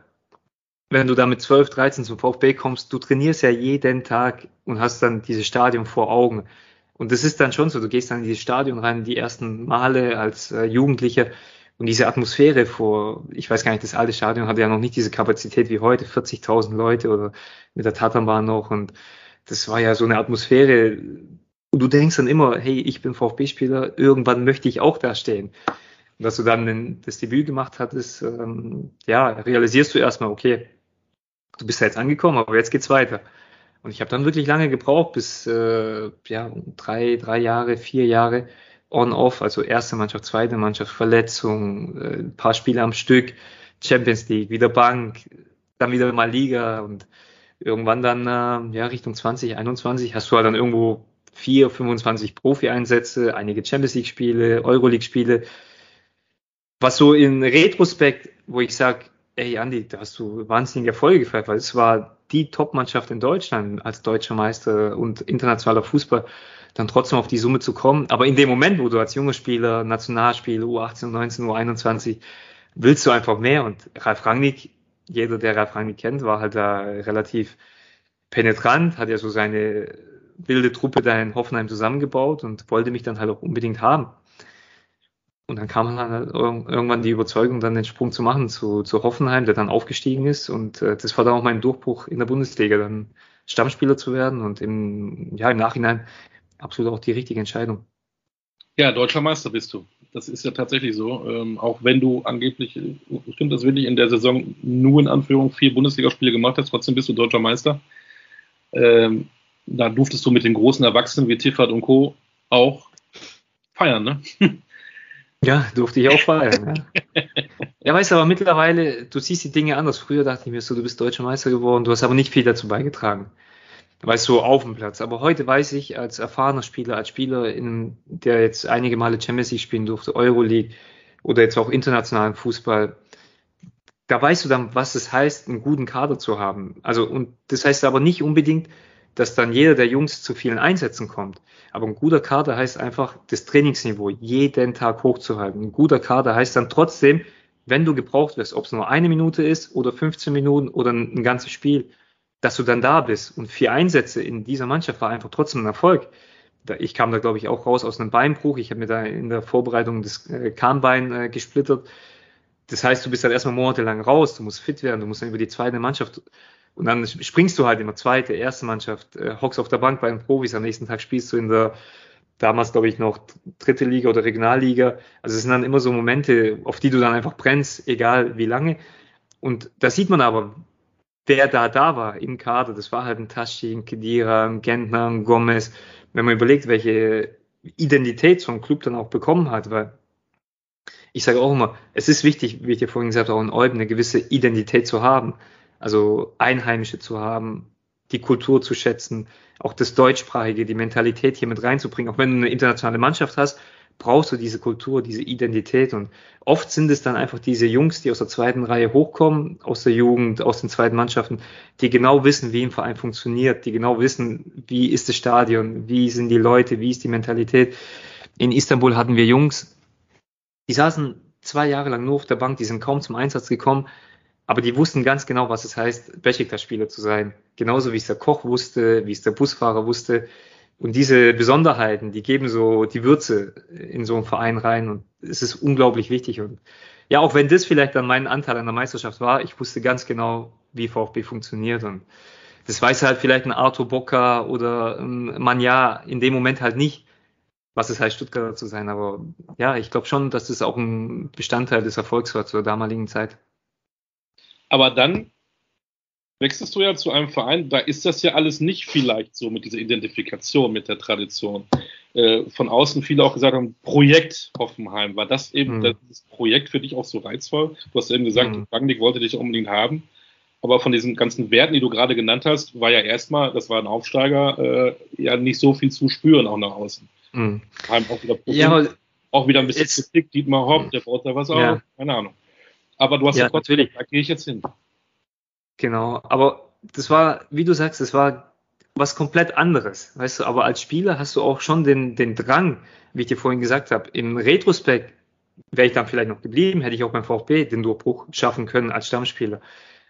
wenn du da mit 12, 13 zum VfB kommst, du trainierst ja jeden Tag und hast dann dieses Stadion vor Augen. Und das ist dann schon so, du gehst dann in dieses Stadion rein, die ersten Male als äh, Jugendlicher und diese Atmosphäre vor, ich weiß gar nicht, das alte Stadion hatte ja noch nicht diese Kapazität wie heute, 40.000 Leute oder mit der Tatanbahn noch. Und das war ja so eine Atmosphäre. Und du denkst dann immer, hey, ich bin VfB-Spieler, irgendwann möchte ich auch da stehen. Und dass du dann das Debüt gemacht hattest, ähm, ja, realisierst du erstmal, okay, du bist ja jetzt angekommen, aber jetzt geht's weiter. Und ich habe dann wirklich lange gebraucht, bis äh, ja drei, drei Jahre, vier Jahre, on-off, also erste Mannschaft, zweite Mannschaft, Verletzung, äh, ein paar Spiele am Stück, Champions League, wieder Bank, dann wieder mal Liga und irgendwann dann äh, ja Richtung 2021 hast du halt dann irgendwo vier, 25 Profi-Einsätze, einige Champions League-Spiele, Euroleague-Spiele. Was so in Retrospekt, wo ich sag, ey Andi, da hast du wahnsinnige Erfolge gefeiert, weil es war die Top-Mannschaft in Deutschland als deutscher Meister und internationaler Fußball dann trotzdem auf die Summe zu kommen. Aber in dem Moment, wo du als junger Spieler, Nationalspiel, U18, U19, U21, willst du einfach mehr. Und Ralf Rangnick, jeder, der Ralf Rangnick kennt, war halt da relativ penetrant, hat ja so seine wilde Truppe da in Hoffenheim zusammengebaut und wollte mich dann halt auch unbedingt haben. Und dann kam halt irgendwann die Überzeugung, dann den Sprung zu machen zu, zu Hoffenheim, der dann aufgestiegen ist. Und äh, das war dann auch mein Durchbruch in der Bundesliga, dann Stammspieler zu werden und im, ja, im Nachhinein absolut auch die richtige Entscheidung. Ja, deutscher Meister bist du. Das ist ja tatsächlich so. Ähm, auch wenn du angeblich, stimmt das wirklich, in der Saison nur in Anführung vier Bundesligaspiele gemacht hast, trotzdem bist du deutscher Meister. Ähm, da durftest du mit den großen Erwachsenen wie Tiffert und Co. auch feiern, ne? Ja, durfte ich auch feiern. Ja. ja, weißt du, aber mittlerweile, du siehst die Dinge anders. Früher dachte ich mir so, du bist deutscher Meister geworden, du hast aber nicht viel dazu beigetragen. Weißt du, auf dem Platz. Aber heute weiß ich, als erfahrener Spieler, als Spieler, in, der jetzt einige Male Champions League spielen durfte, Euroleague oder jetzt auch internationalen Fußball, da weißt du dann, was es heißt, einen guten Kader zu haben. Also, und das heißt aber nicht unbedingt, dass dann jeder der Jungs zu vielen Einsätzen kommt. Aber ein guter Kader heißt einfach, das Trainingsniveau jeden Tag hochzuhalten. Ein guter Kader heißt dann trotzdem, wenn du gebraucht wirst, ob es nur eine Minute ist oder 15 Minuten oder ein, ein ganzes Spiel, dass du dann da bist. Und vier Einsätze in dieser Mannschaft war einfach trotzdem ein Erfolg. Ich kam da, glaube ich, auch raus aus einem Beinbruch. Ich habe mir da in der Vorbereitung das äh, Kahnbein äh, gesplittert. Das heißt, du bist dann erstmal monatelang raus, du musst fit werden, du musst dann über die zweite Mannschaft und dann springst du halt in der zweite, erste Mannschaft, äh, hockst auf der Bank bei den Profis, am nächsten Tag spielst du in der, damals glaube ich noch dritte Liga oder Regionalliga. Also es sind dann immer so Momente, auf die du dann einfach brennst, egal wie lange. Und da sieht man aber, wer da da war im Kader. Das war halt ein Taschi, ein Kedira, ein Gentner, ein Gomez. Wenn man überlegt, welche Identität so ein Club dann auch bekommen hat, weil ich sage auch immer, es ist wichtig, wie ich dir vorhin gesagt habe, auch in Olben eine gewisse Identität zu haben also Einheimische zu haben, die Kultur zu schätzen, auch das Deutschsprachige, die Mentalität hier mit reinzubringen. Auch wenn du eine internationale Mannschaft hast, brauchst du diese Kultur, diese Identität. Und oft sind es dann einfach diese Jungs, die aus der zweiten Reihe hochkommen, aus der Jugend, aus den zweiten Mannschaften, die genau wissen, wie ein Verein funktioniert, die genau wissen, wie ist das Stadion, wie sind die Leute, wie ist die Mentalität. In Istanbul hatten wir Jungs, die saßen zwei Jahre lang nur auf der Bank, die sind kaum zum Einsatz gekommen, aber die wussten ganz genau, was es heißt, Besiktas-Spieler zu sein. Genauso wie es der Koch wusste, wie es der Busfahrer wusste. Und diese Besonderheiten, die geben so die Würze in so einen Verein rein und es ist unglaublich wichtig. Und ja, auch wenn das vielleicht dann mein Anteil an der Meisterschaft war, ich wusste ganz genau, wie VfB funktioniert und das weiß halt vielleicht ein Arthur Bocker oder ein Manja in dem Moment halt nicht, was es heißt, Stuttgarter zu sein. Aber ja, ich glaube schon, dass das auch ein Bestandteil des Erfolgs war zur damaligen Zeit. Aber dann wechselst du ja zu einem Verein, da ist das ja alles nicht vielleicht so mit dieser Identifikation, mit der Tradition. Äh, von außen viele auch gesagt haben, Projekt Hoffenheim. War das eben mhm. das Projekt für dich auch so reizvoll? Du hast eben gesagt, mhm. Rangnick wollte dich unbedingt haben. Aber von diesen ganzen Werten, die du gerade genannt hast, war ja erstmal, das war ein Aufsteiger, äh, ja nicht so viel zu spüren auch nach außen. Mhm. Auch wieder, ja, auch wieder ein bisschen Kritik, Dietmar Hopp, der baut da was ja. auf, keine Ahnung. Aber du hast ja, ja trotzdem, natürlich. da gehe ich jetzt hin. Genau, aber das war, wie du sagst, das war was komplett anderes, weißt du, aber als Spieler hast du auch schon den, den Drang, wie ich dir vorhin gesagt habe, im Retrospekt wäre ich dann vielleicht noch geblieben, hätte ich auch beim VfB den Durchbruch schaffen können als Stammspieler.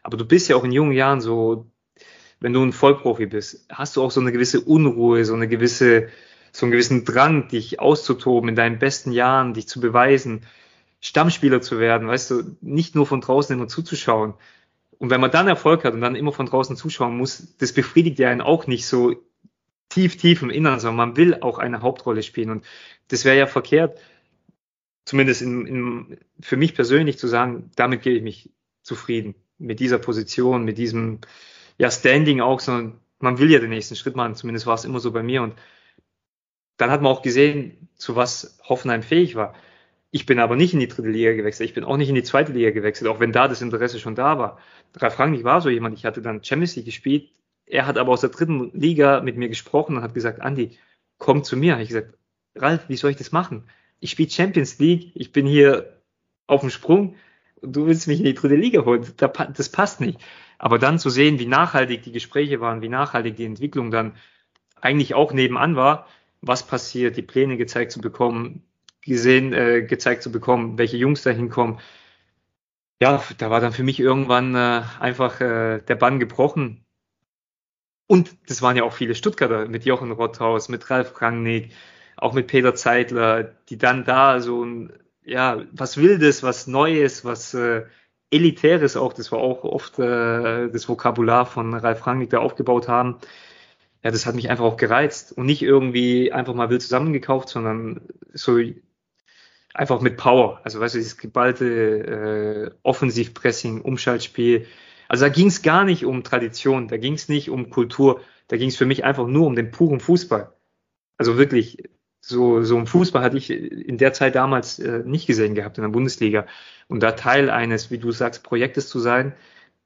Aber du bist ja auch in jungen Jahren so, wenn du ein Vollprofi bist, hast du auch so eine gewisse Unruhe, so eine gewisse, so einen gewissen Drang, dich auszutoben in deinen besten Jahren, dich zu beweisen. Stammspieler zu werden, weißt du, nicht nur von draußen immer zuzuschauen. Und wenn man dann Erfolg hat und dann immer von draußen zuschauen muss, das befriedigt ja einen auch nicht so tief, tief im Inneren, sondern man will auch eine Hauptrolle spielen. Und das wäre ja verkehrt, zumindest in, in, für mich persönlich zu sagen, damit gebe ich mich zufrieden. Mit dieser Position, mit diesem ja, Standing auch, sondern man will ja den nächsten Schritt machen. Zumindest war es immer so bei mir. Und dann hat man auch gesehen, zu was Hoffenheim fähig war. Ich bin aber nicht in die dritte Liga gewechselt. Ich bin auch nicht in die zweite Liga gewechselt, auch wenn da das Interesse schon da war. Ralf Rangnick war so jemand. Ich hatte dann Champions League gespielt. Er hat aber aus der dritten Liga mit mir gesprochen und hat gesagt, Andi, komm zu mir. Ich gesagt, Ralf, wie soll ich das machen? Ich spiele Champions League. Ich bin hier auf dem Sprung. Du willst mich in die dritte Liga holen. Das passt nicht. Aber dann zu sehen, wie nachhaltig die Gespräche waren, wie nachhaltig die Entwicklung dann eigentlich auch nebenan war, was passiert, die Pläne gezeigt zu bekommen, gesehen, äh, gezeigt zu bekommen, welche Jungs da hinkommen. Ja, da war dann für mich irgendwann äh, einfach äh, der Bann gebrochen. Und das waren ja auch viele Stuttgarter mit Jochen Rotthaus, mit Ralf Rangnick, auch mit Peter Zeitler, die dann da so ein ja, was Wildes, was Neues, was äh, Elitäres auch. Das war auch oft äh, das Vokabular von Ralf Rangnick, der aufgebaut haben. Ja, das hat mich einfach auch gereizt und nicht irgendwie einfach mal wild zusammengekauft, sondern so einfach mit Power. Also weißt du, dieses geballte äh, Offensivpressing, Umschaltspiel. Also da ging es gar nicht um Tradition, da ging es nicht um Kultur, da ging es für mich einfach nur um den puren Fußball. Also wirklich, so, so ein Fußball hatte ich in der Zeit damals äh, nicht gesehen gehabt in der Bundesliga. Und da Teil eines, wie du sagst, Projektes zu sein,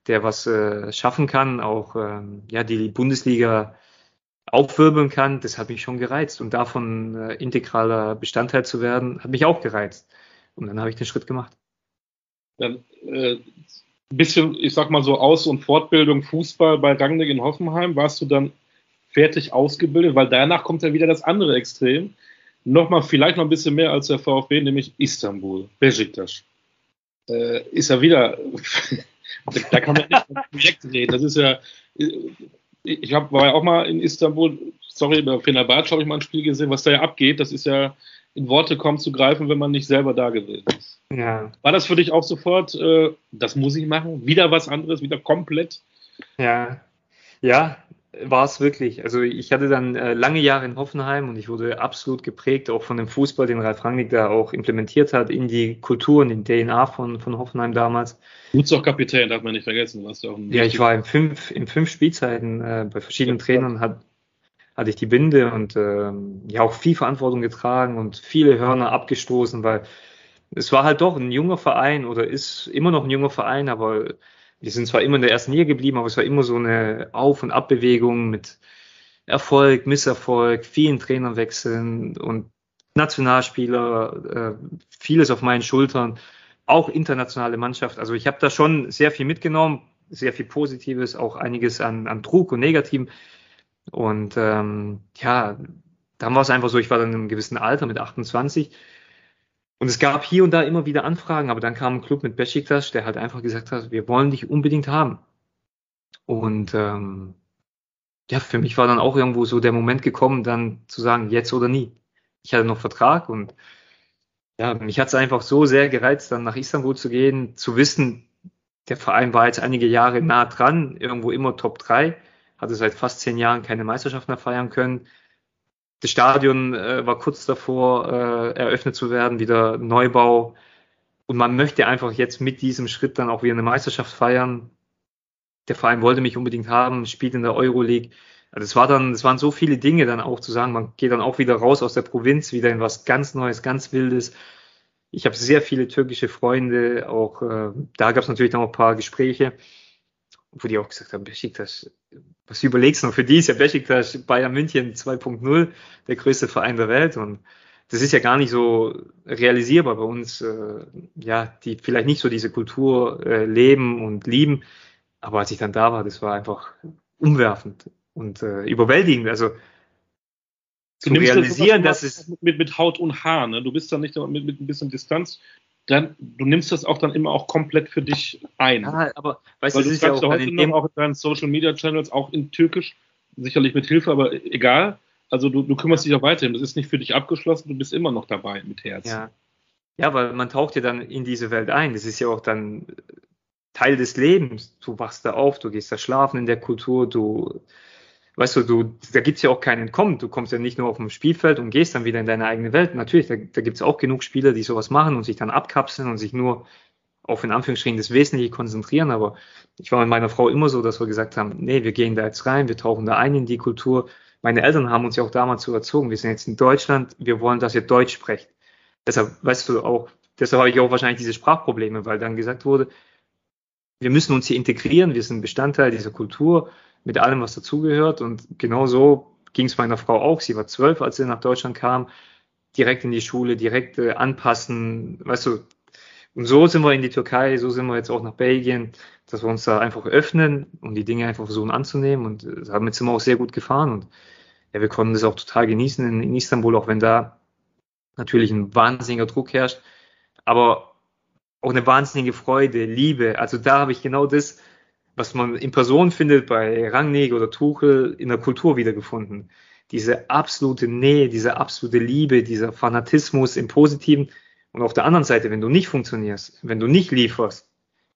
der was äh, schaffen kann, auch ähm, ja die Bundesliga aufwirbeln kann, das hat mich schon gereizt. Und davon äh, integraler Bestandteil zu werden, hat mich auch gereizt. Und dann habe ich den Schritt gemacht. Dann äh, bisschen, ich sag mal so, Aus- und Fortbildung Fußball bei Rangnick in Hoffenheim. Warst du dann fertig ausgebildet? Weil danach kommt ja wieder das andere Extrem. Nochmal, vielleicht noch ein bisschen mehr als der VfB, nämlich Istanbul, Besiktas. Äh, ist ja wieder, da kann man nicht vom Projekt reden. Das ist ja, ich hab, war ja auch mal in Istanbul, sorry, bei Fenerbahce habe ich mal ein Spiel gesehen, was da ja abgeht. Das ist ja in Worte kaum zu greifen, wenn man nicht selber da gewesen ist. Ja. War das für dich auch sofort, äh, das muss ich machen? Wieder was anderes, wieder komplett? Ja, ja, war es wirklich. Also ich hatte dann äh, lange Jahre in Hoffenheim und ich wurde absolut geprägt, auch von dem Fußball, den Ralf Rangnick da auch implementiert hat in die Kultur und in die DNA von, von Hoffenheim damals. Du bist auch Kapitän, darf man nicht vergessen. Du warst auch ja, ich war in fünf, in fünf Spielzeiten äh, bei verschiedenen ja, Trainern, hat, hatte ich die Binde und äh, ja auch viel Verantwortung getragen und viele Hörner abgestoßen, weil es war halt doch ein junger Verein oder ist immer noch ein junger Verein, aber wir sind zwar immer in der ersten Liga geblieben, aber es war immer so eine Auf- und Abbewegung mit Erfolg, Misserfolg, vielen Trainerwechseln und Nationalspieler, äh, vieles auf meinen Schultern, auch internationale Mannschaft. Also ich habe da schon sehr viel mitgenommen, sehr viel Positives, auch einiges an, an Trug und Negativem. Und ähm, ja, dann war es einfach so, ich war dann in einem gewissen Alter mit 28 und es gab hier und da immer wieder Anfragen, aber dann kam ein Club mit Besiktas, der halt einfach gesagt hat, wir wollen dich unbedingt haben. Und ähm, ja, für mich war dann auch irgendwo so der Moment gekommen, dann zu sagen, jetzt oder nie. Ich hatte noch Vertrag und ja, mich hat es einfach so sehr gereizt, dann nach Istanbul zu gehen, zu wissen, der Verein war jetzt einige Jahre nah dran, irgendwo immer Top 3, hatte seit fast zehn Jahren keine Meisterschaft mehr feiern können das Stadion äh, war kurz davor, äh, eröffnet zu werden, wieder Neubau. Und man möchte einfach jetzt mit diesem Schritt dann auch wieder eine Meisterschaft feiern. Der Verein wollte mich unbedingt haben, spielt in der Euroleague. Also es war dann, es waren so viele Dinge dann auch zu sagen, man geht dann auch wieder raus aus der Provinz, wieder in was ganz Neues, ganz Wildes. Ich habe sehr viele türkische Freunde, auch äh, da gab es natürlich noch ein paar Gespräche wo die auch gesagt haben, Besiktas, was überlegst du noch? Für die ist ja Besiktas Bayern München 2.0 der größte Verein der Welt und das ist ja gar nicht so realisierbar bei uns, äh, ja, die vielleicht nicht so diese Kultur äh, leben und lieben. Aber als ich dann da war, das war einfach umwerfend und äh, überwältigend. Also zu realisieren, das dass es mit, mit Haut und Haar, ne? Du bist da nicht mit, mit ein bisschen Distanz dann, du nimmst das auch dann immer auch komplett für dich ein. Ja, aber weißt Weil du, das ist ja auch heute noch auch in deinen Social Media Channels, auch in Türkisch, sicherlich mit Hilfe, aber egal. Also du, du kümmerst dich auch weiterhin. Das ist nicht für dich abgeschlossen, du bist immer noch dabei mit Herz. Ja. ja, weil man taucht ja dann in diese Welt ein. Das ist ja auch dann Teil des Lebens. Du wachst da auf, du gehst da schlafen in der Kultur, du weißt du, du, da gibt's ja auch keinen Entkommen. Du kommst ja nicht nur auf dem Spielfeld und gehst dann wieder in deine eigene Welt. Natürlich, da, da gibt's auch genug Spieler, die sowas machen und sich dann abkapseln und sich nur auf in Anführungsstrichen das Wesentliche konzentrieren. Aber ich war mit meiner Frau immer so, dass wir gesagt haben, nee, wir gehen da jetzt rein, wir tauchen da ein in die Kultur. Meine Eltern haben uns ja auch damals so erzogen. Wir sind jetzt in Deutschland, wir wollen, dass ihr Deutsch sprecht. Deshalb, weißt du, auch, deshalb habe ich auch wahrscheinlich diese Sprachprobleme, weil dann gesagt wurde, wir müssen uns hier integrieren, wir sind Bestandteil dieser Kultur mit allem, was dazugehört. Und genau so ging es meiner Frau auch. Sie war zwölf, als sie nach Deutschland kam. Direkt in die Schule, direkt äh, anpassen, weißt du. Und so sind wir in die Türkei, so sind wir jetzt auch nach Belgien, dass wir uns da einfach öffnen und die Dinge einfach versuchen anzunehmen. Und äh, damit sind wir auch sehr gut gefahren. Und ja, wir konnten das auch total genießen in, in Istanbul, auch wenn da natürlich ein wahnsinniger Druck herrscht. Aber auch eine wahnsinnige Freude, Liebe. Also da habe ich genau das, was man in Person findet bei Rangnick oder Tuchel in der Kultur wiedergefunden. Diese absolute Nähe, diese absolute Liebe, dieser Fanatismus im Positiven. Und auf der anderen Seite, wenn du nicht funktionierst, wenn du nicht lieferst,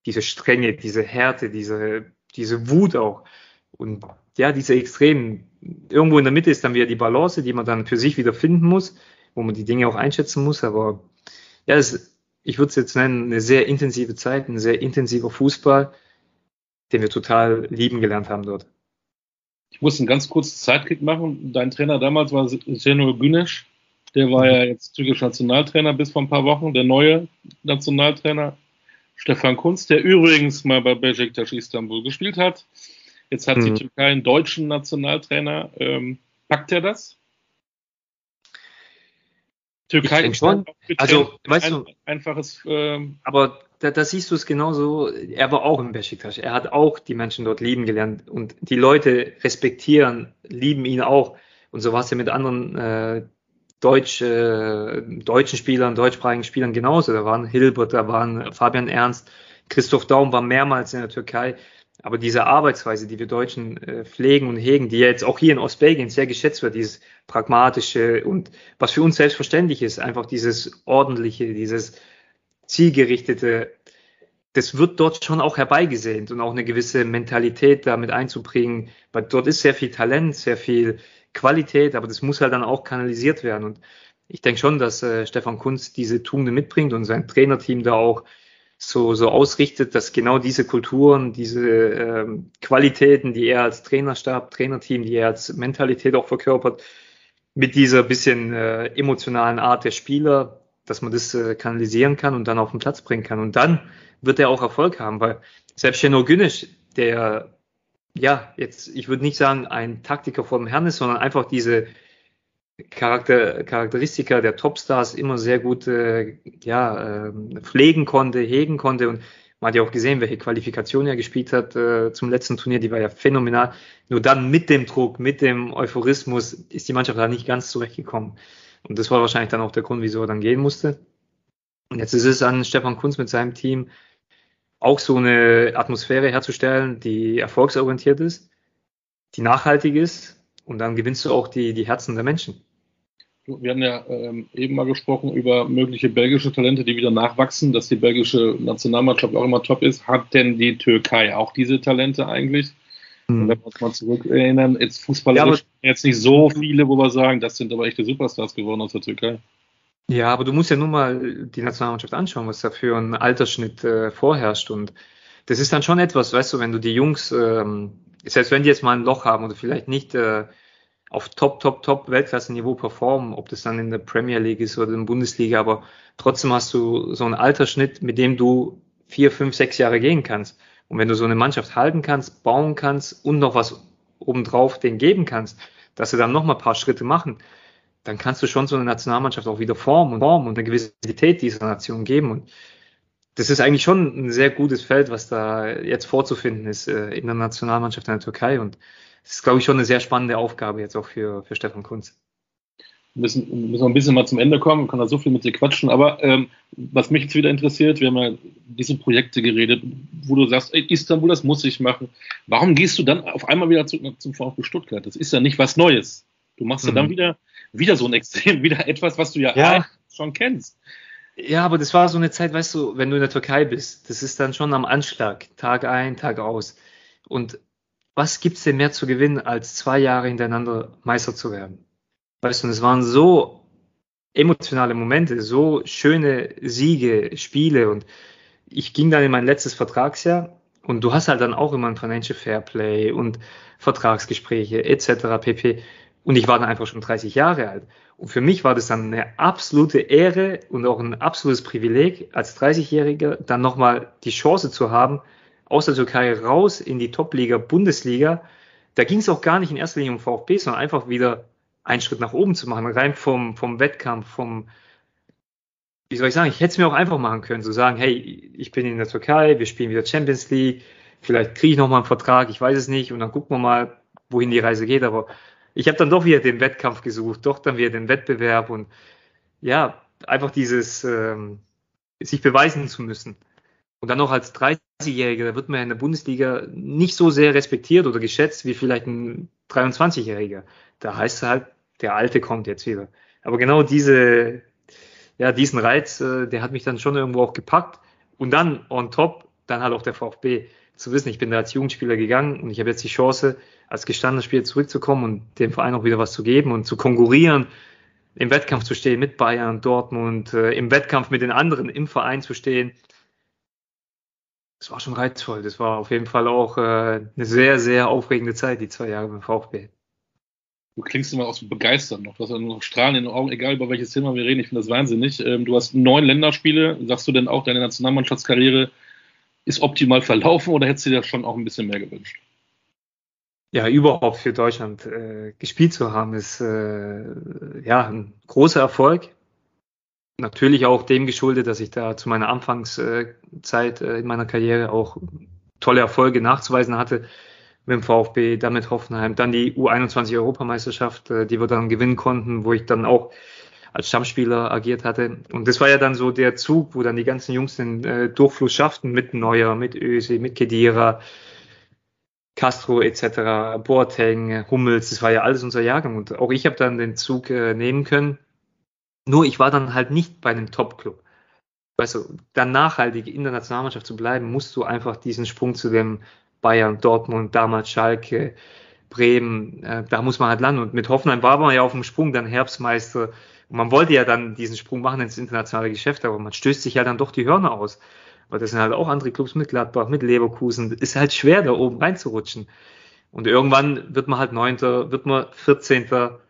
diese Strenge, diese Härte, diese, diese Wut auch und ja, diese Extremen, irgendwo in der Mitte ist dann wieder die Balance, die man dann für sich wieder finden muss, wo man die Dinge auch einschätzen muss, aber ja, es, ich würde es jetzt nennen, eine sehr intensive Zeit, ein sehr intensiver Fußball, den wir total lieben gelernt haben dort. Ich muss einen ganz kurzen Zeitkick machen. Dein Trainer damals war Zeno Günesch. Der war ja jetzt türkischer Nationaltrainer bis vor ein paar Wochen. Der neue Nationaltrainer Stefan Kunz, der übrigens mal bei Besiktas Istanbul gespielt hat. Jetzt hat mhm. die Türkei einen deutschen Nationaltrainer. Ähm, packt er das? Türkei ist schon. Also, weißt ein, du, einfaches. Ähm, aber da, da siehst du es genauso. Er war auch im Besiktas. Er hat auch die Menschen dort lieben gelernt und die Leute respektieren, lieben ihn auch. Und so war es ja mit anderen äh, Deutsch, äh, deutschen Spielern, deutschsprachigen Spielern genauso. Da waren Hilbert, da waren Fabian Ernst, Christoph Daum war mehrmals in der Türkei. Aber diese Arbeitsweise, die wir Deutschen äh, pflegen und hegen, die jetzt auch hier in Ostbelgien sehr geschätzt wird, dieses pragmatische und was für uns selbstverständlich ist, einfach dieses ordentliche, dieses zielgerichtete, das wird dort schon auch herbeigesehnt und auch eine gewisse Mentalität damit einzubringen, weil dort ist sehr viel Talent, sehr viel Qualität, aber das muss halt dann auch kanalisiert werden. Und ich denke schon, dass äh, Stefan Kunz diese Tugende mitbringt und sein Trainerteam da auch so, so ausrichtet, dass genau diese Kulturen, diese ähm, Qualitäten, die er als Trainerstab, Trainerteam, die er als Mentalität auch verkörpert, mit dieser bisschen äh, emotionalen Art der Spieler, dass man das äh, kanalisieren kann und dann auf den Platz bringen kann. Und dann wird er auch Erfolg haben, weil selbst Jeno Günisch, der ja, jetzt, ich würde nicht sagen, ein Taktiker vom Herrn ist, sondern einfach diese Charakter, Charakteristika der Topstars immer sehr gut äh, ja, äh, pflegen konnte, hegen konnte. Und man hat ja auch gesehen, welche Qualifikation er gespielt hat äh, zum letzten Turnier, die war ja phänomenal. Nur dann mit dem Druck, mit dem Euphorismus ist die Mannschaft da nicht ganz zurechtgekommen. Und das war wahrscheinlich dann auch der Grund, wieso er dann gehen musste. Und jetzt ist es an Stefan Kunz mit seinem Team, auch so eine Atmosphäre herzustellen, die erfolgsorientiert ist, die nachhaltig ist und dann gewinnst du auch die, die Herzen der Menschen. Wir haben ja ähm, eben mal gesprochen über mögliche belgische Talente, die wieder nachwachsen, dass die belgische Nationalmannschaft auch immer top ist. Hat denn die Türkei auch diese Talente eigentlich? Mhm. Wenn wir uns mal zurückerinnern, jetzt fußballerisch ja, jetzt nicht so viele, wo wir sagen, das sind aber echte Superstars geworden aus der Türkei. Ja, aber du musst ja nur mal die Nationalmannschaft anschauen, was da für ein Altersschnitt äh, vorherrscht. Und das ist dann schon etwas, weißt du, wenn du die Jungs, ähm, selbst wenn die jetzt mal ein Loch haben oder vielleicht nicht äh, auf Top, Top, Top Weltklasse-Niveau performen, ob das dann in der Premier League ist oder in der Bundesliga, aber trotzdem hast du so einen Altersschnitt, mit dem du vier, fünf, sechs Jahre gehen kannst. Und wenn du so eine Mannschaft halten kannst, bauen kannst und noch was obendrauf denen geben kannst, dass sie dann noch mal ein paar Schritte machen, dann kannst du schon so eine Nationalmannschaft auch wieder formen und formen und eine gewisse Identität dieser Nation geben. Und das ist eigentlich schon ein sehr gutes Feld, was da jetzt vorzufinden ist äh, in der Nationalmannschaft in der Türkei. Und das ist, glaube ich, schon eine sehr spannende Aufgabe jetzt auch für, für Stefan Kunz. Müssen, müssen wir ein bisschen mal zum Ende kommen, kann da so viel mit dir quatschen. Aber ähm, was mich jetzt wieder interessiert, wir haben ja diese Projekte geredet, wo du sagst, ey, Istanbul, das muss ich machen. Warum gehst du dann auf einmal wieder zurück zum VfB Stuttgart? Das ist ja nicht was Neues. Du machst ja dann mhm. wieder, wieder so ein Extrem, wieder etwas, was du ja, ja. schon kennst. Ja, aber das war so eine Zeit, weißt du, wenn du in der Türkei bist, das ist dann schon am Anschlag, Tag ein, Tag aus. Und was gibt's denn mehr zu gewinnen, als zwei Jahre hintereinander Meister zu werden? Weißt du, es waren so emotionale Momente, so schöne Siege, Spiele und ich ging dann in mein letztes Vertragsjahr und du hast halt dann auch immer ein Financial Fairplay und Vertragsgespräche etc. pp. Und ich war dann einfach schon 30 Jahre alt. Und für mich war das dann eine absolute Ehre und auch ein absolutes Privileg, als 30-Jähriger dann nochmal die Chance zu haben, aus der Türkei raus in die Top-Liga, Bundesliga. Da ging es auch gar nicht in erster Linie um VfB, sondern einfach wieder einen Schritt nach oben zu machen, rein vom, vom Wettkampf, vom, wie soll ich sagen, ich hätte es mir auch einfach machen können, zu so sagen, hey, ich bin in der Türkei, wir spielen wieder Champions League, vielleicht kriege ich nochmal einen Vertrag, ich weiß es nicht, und dann gucken wir mal, wohin die Reise geht, aber ich habe dann doch wieder den Wettkampf gesucht, doch dann wieder den Wettbewerb und ja, einfach dieses ähm, sich beweisen zu müssen. Und dann noch als 30-Jähriger, da wird man ja in der Bundesliga nicht so sehr respektiert oder geschätzt wie vielleicht ein 23-Jähriger. Da heißt es halt, der Alte kommt jetzt wieder. Aber genau diese, ja, diesen Reiz, äh, der hat mich dann schon irgendwo auch gepackt. Und dann on top, dann halt auch der VfB zu wissen, ich bin da als Jugendspieler gegangen und ich habe jetzt die Chance, als gestandener Spieler zurückzukommen und dem Verein auch wieder was zu geben und zu konkurrieren, im Wettkampf zu stehen mit Bayern, Dortmund, äh, im Wettkampf mit den anderen im Verein zu stehen. Das war schon reizvoll. Das war auf jeden Fall auch äh, eine sehr, sehr aufregende Zeit, die zwei Jahre beim VfB. Du klingst immer auch so begeistert noch. Du hast ja nur Strahlen in den Augen, egal über welches Thema wir reden. Ich finde das wahnsinnig. Ähm, du hast neun Länderspiele. Sagst du denn auch, deine Nationalmannschaftskarriere ist optimal verlaufen oder hättest du dir schon auch ein bisschen mehr gewünscht? Ja, überhaupt für Deutschland äh, gespielt zu haben, ist äh, ja ein großer Erfolg. Natürlich auch dem geschuldet, dass ich da zu meiner Anfangszeit äh, in meiner Karriere auch tolle Erfolge nachzuweisen hatte mit dem VfB, dann mit Hoffenheim, dann die U21 Europameisterschaft, äh, die wir dann gewinnen konnten, wo ich dann auch als Stammspieler agiert hatte. Und das war ja dann so der Zug, wo dann die ganzen Jungs den äh, Durchfluss schafften mit Neuer, mit Öse, mit Kedira, Castro etc., Boateng, Hummels, das war ja alles unser Jahrgang. Und auch ich habe dann den Zug äh, nehmen können. Nur ich war dann halt nicht bei einem Top-Club. Weißt du, dann nachhaltig in der Nationalmannschaft zu bleiben, musst du einfach diesen Sprung zu dem Bayern, Dortmund, damals Schalke, Bremen, äh, da muss man halt landen. Und mit Hoffenheim war man ja auf dem Sprung, dann Herbstmeister, und man wollte ja dann diesen Sprung machen ins internationale Geschäft, aber man stößt sich ja dann doch die Hörner aus. Weil das sind halt auch andere Clubs mit Gladbach, mit Leverkusen. Ist halt schwer, da oben reinzurutschen. Und irgendwann wird man halt Neunter, wird man Vierzehnter.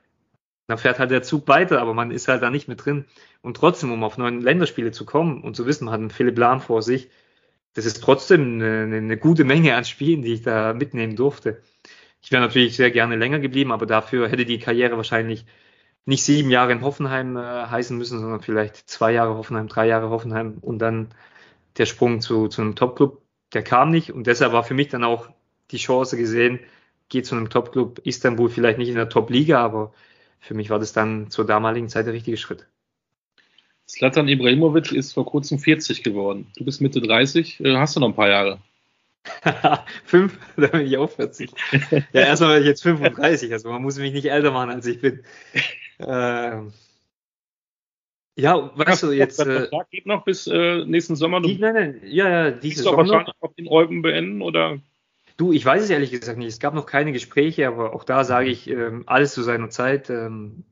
Dann fährt halt der Zug weiter, aber man ist halt da nicht mit drin. Und trotzdem, um auf neun Länderspiele zu kommen und zu wissen, man hat einen Philipp Lahm vor sich, das ist trotzdem eine, eine gute Menge an Spielen, die ich da mitnehmen durfte. Ich wäre natürlich sehr gerne länger geblieben, aber dafür hätte die Karriere wahrscheinlich nicht sieben Jahre in Hoffenheim äh, heißen müssen, sondern vielleicht zwei Jahre Hoffenheim, drei Jahre Hoffenheim und dann der Sprung zu, zu einem Topclub, der kam nicht und deshalb war für mich dann auch die Chance gesehen, geht zu einem Topclub Istanbul, vielleicht nicht in der Top-Liga, aber für mich war das dann zur damaligen Zeit der richtige Schritt. Slatan Ibrahimovic ist vor kurzem 40 geworden. Du bist Mitte 30, äh, hast du noch ein paar Jahre? Fünf, da bin ich auch 40. Ja, erstmal bin ich jetzt 35, also man muss mich nicht älter machen, als ich bin. Ähm, ja, weißt du, jetzt. Der Vertrag äh, geht noch bis äh, nächsten Sommer. Du die, nein, nein, ja, ja, diese Sommer. wahrscheinlich auf den Eupen beenden, oder? Du, ich weiß es ehrlich gesagt nicht. Es gab noch keine Gespräche, aber auch da sage ich, ähm, alles zu seiner Zeit. Ähm,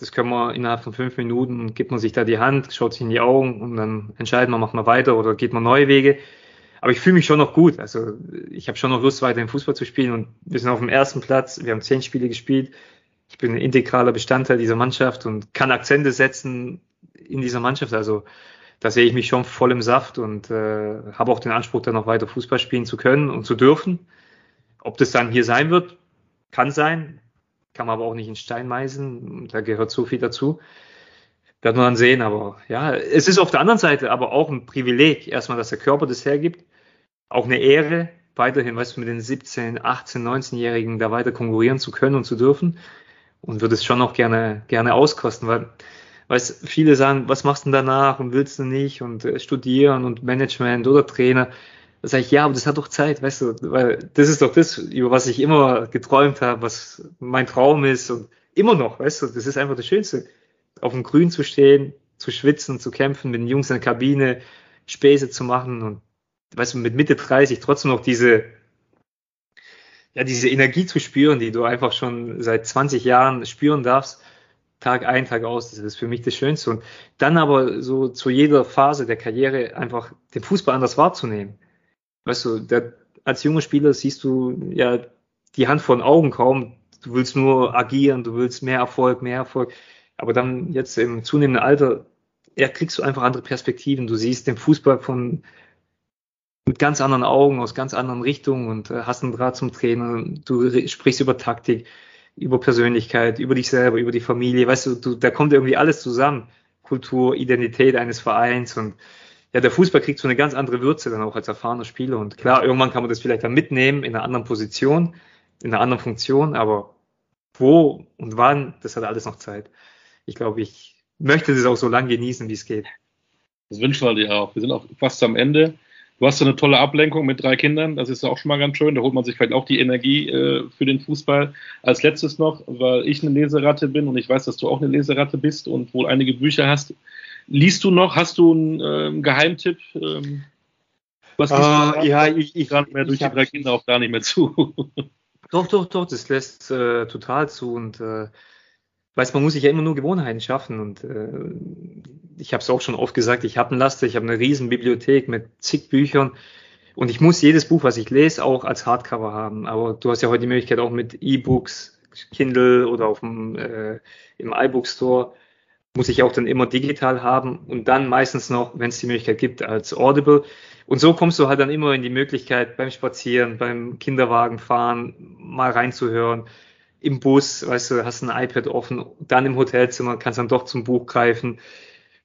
das können wir innerhalb von fünf Minuten, gibt man sich da die Hand, schaut sich in die Augen und dann entscheidet man, macht man weiter oder geht man neue Wege. Aber ich fühle mich schon noch gut. Also ich habe schon noch Lust, weiter im Fußball zu spielen und wir sind auf dem ersten Platz. Wir haben zehn Spiele gespielt. Ich bin ein integraler Bestandteil dieser Mannschaft und kann Akzente setzen in dieser Mannschaft. Also da sehe ich mich schon voll im Saft und äh, habe auch den Anspruch, dann noch weiter Fußball spielen zu können und zu dürfen. Ob das dann hier sein wird, kann sein, kann man aber auch nicht in Stein meisen. Da gehört so viel dazu. Werden wir dann sehen, aber ja, es ist auf der anderen Seite aber auch ein Privileg, erstmal, dass der Körper das hergibt auch eine Ehre, weiterhin, weißt du, mit den 17, 18, 19-Jährigen da weiter konkurrieren zu können und zu dürfen. Und würde es schon auch gerne, gerne auskosten, weil, weißt, viele sagen, was machst du denn danach und willst du nicht und äh, studieren und Management oder Trainer. Da sage ich, ja, aber das hat doch Zeit, weißt du, weil das ist doch das, über was ich immer geträumt habe, was mein Traum ist und immer noch, weißt du, das ist einfach das Schönste. Auf dem Grün zu stehen, zu schwitzen, zu kämpfen, mit den Jungs in der Kabine, Späße zu machen und weißt du, mit Mitte 30 trotzdem noch diese, ja, diese Energie zu spüren, die du einfach schon seit 20 Jahren spüren darfst, Tag ein, Tag aus, das ist für mich das Schönste. Und dann aber so zu jeder Phase der Karriere einfach den Fußball anders wahrzunehmen. Weißt du, der, als junger Spieler siehst du ja die Hand vor den Augen kaum. Du willst nur agieren, du willst mehr Erfolg, mehr Erfolg. Aber dann jetzt im zunehmenden Alter, ja, kriegst du einfach andere Perspektiven. Du siehst den Fußball von, mit ganz anderen Augen, aus ganz anderen Richtungen und äh, hast einen Draht zum Trainer. Du sprichst über Taktik, über Persönlichkeit, über dich selber, über die Familie. Weißt du, du, da kommt irgendwie alles zusammen. Kultur, Identität eines Vereins und ja, der Fußball kriegt so eine ganz andere Würze dann auch als erfahrener Spieler. Und klar, irgendwann kann man das vielleicht dann mitnehmen in einer anderen Position, in einer anderen Funktion, aber wo und wann, das hat alles noch Zeit. Ich glaube, ich möchte das auch so lange genießen, wie es geht. Das wünschen wir dir auch. Wir sind auch fast am Ende. Du hast so eine tolle Ablenkung mit drei Kindern, das ist auch schon mal ganz schön. Da holt man sich vielleicht auch die Energie äh, für den Fußball. Als letztes noch, weil ich eine Leseratte bin und ich weiß, dass du auch eine Leseratte bist und wohl einige Bücher hast. Liest du noch? Hast du einen ähm, Geheimtipp? Ähm, was uh, ja, ich, ich nicht mehr durch die drei Kinder auch gar nicht mehr zu. doch, doch, doch, das lässt äh, total zu und äh, weiß, man muss sich ja immer nur Gewohnheiten schaffen und äh, ich habe es auch schon oft gesagt, ich habe ein Laster, ich habe eine riesen Bibliothek mit zig Büchern und ich muss jedes Buch, was ich lese, auch als Hardcover haben. Aber du hast ja heute die Möglichkeit auch mit E-Books, Kindle oder auf dem, äh, im iBook Store muss ich auch dann immer digital haben und dann meistens noch, wenn es die Möglichkeit gibt, als Audible. Und so kommst du halt dann immer in die Möglichkeit, beim Spazieren, beim Kinderwagenfahren mal reinzuhören. Im Bus, weißt du, hast ein iPad offen, dann im Hotelzimmer kannst dann doch zum Buch greifen.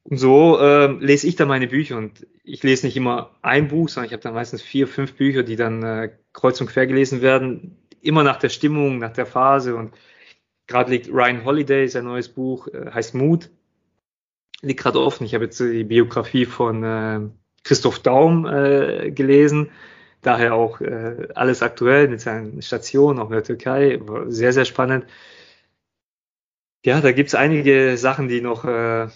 Und so äh, lese ich dann meine Bücher und ich lese nicht immer ein Buch, sondern ich habe dann meistens vier, fünf Bücher, die dann äh, kreuz und quer gelesen werden, immer nach der Stimmung, nach der Phase und Gerade liegt Ryan Holiday, sein neues Buch, äh, heißt Mut, liegt gerade offen. Ich habe jetzt die Biografie von äh, Christoph Daum äh, gelesen, daher auch äh, alles aktuell mit seinen Stationen, auch in der Türkei, sehr, sehr spannend. Ja, da gibt's einige Sachen, die noch äh,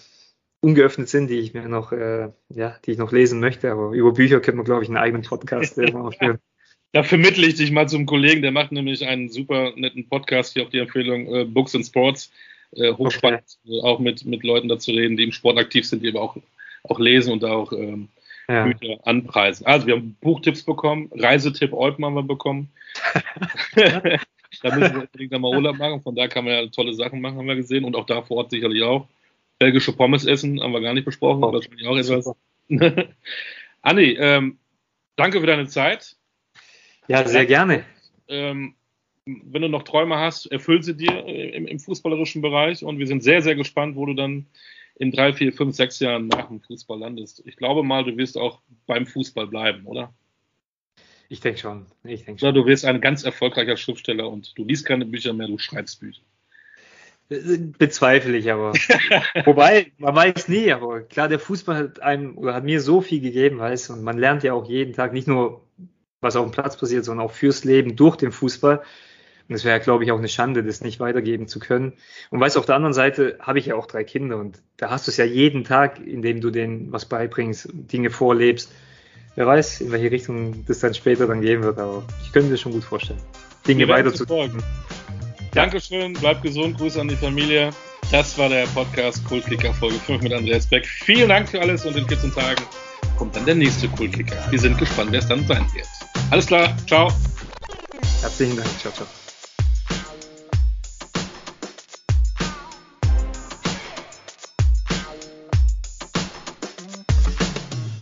ungeöffnet sind, die ich mir noch, äh, ja, die ich noch lesen möchte, aber über Bücher könnte man, glaube ich, einen eigenen Podcast äh. Da vermittle ich dich mal zum Kollegen, der macht nämlich einen super netten Podcast, hier auf die Empfehlung äh, Books and Sports. Äh, hochspannend, okay. Äh, auch mit, mit Leuten dazu reden, die im Sport aktiv sind, die aber auch, auch lesen und auch ähm, ja. Bücher anpreisen. Also wir haben Buchtipps bekommen, Reisetipp Eupen haben wir bekommen. da müssen wir unbedingt mal Urlaub machen, von da kann man ja tolle Sachen machen, haben wir gesehen und auch da vor Ort sicherlich auch. Belgische Pommes essen, haben wir gar nicht besprochen, oh, wahrscheinlich auch etwas. Anni, ähm, danke für deine Zeit. Ja, sehr gerne. Ähm, wenn du noch Träume hast, erfüll sie dir im, im, fußballerischen Bereich und wir sind sehr, sehr gespannt, wo du dann in drei, vier, fünf, sechs Jahren nach dem Fußball landest. Ich glaube mal, du wirst auch beim Fußball bleiben, oder? Ich denke schon. Ich denk schon. Du wirst ein ganz erfolgreicher Schriftsteller und du liest keine Bücher mehr, du schreibst Bücher. Bezweifle ich aber. Wobei, man weiß nie, aber klar, der Fußball hat einem oder hat mir so viel gegeben, weißt und man lernt ja auch jeden Tag nicht nur was auf dem Platz passiert, sondern auch fürs Leben durch den Fußball. Und es wäre, glaube ich, auch eine Schande, das nicht weitergeben zu können. Und weißt, auf der anderen Seite habe ich ja auch drei Kinder und da hast du es ja jeden Tag, indem du denen was beibringst, Dinge vorlebst. Wer weiß, in welche Richtung das dann später dann gehen wird, aber ich könnte mir das schon gut vorstellen. Dinge weiter zu folgen. Dankeschön, bleib gesund, Grüße an die Familie. Das war der Podcast Kultkicker Folge 5 mit Andreas Beck. Vielen Dank für alles und in 14 Tagen kommt dann der nächste Kultkicker. Wir sind gespannt, wer es dann sein wird. Alles klar, ciao. Herzlichen Dank, ciao, ciao.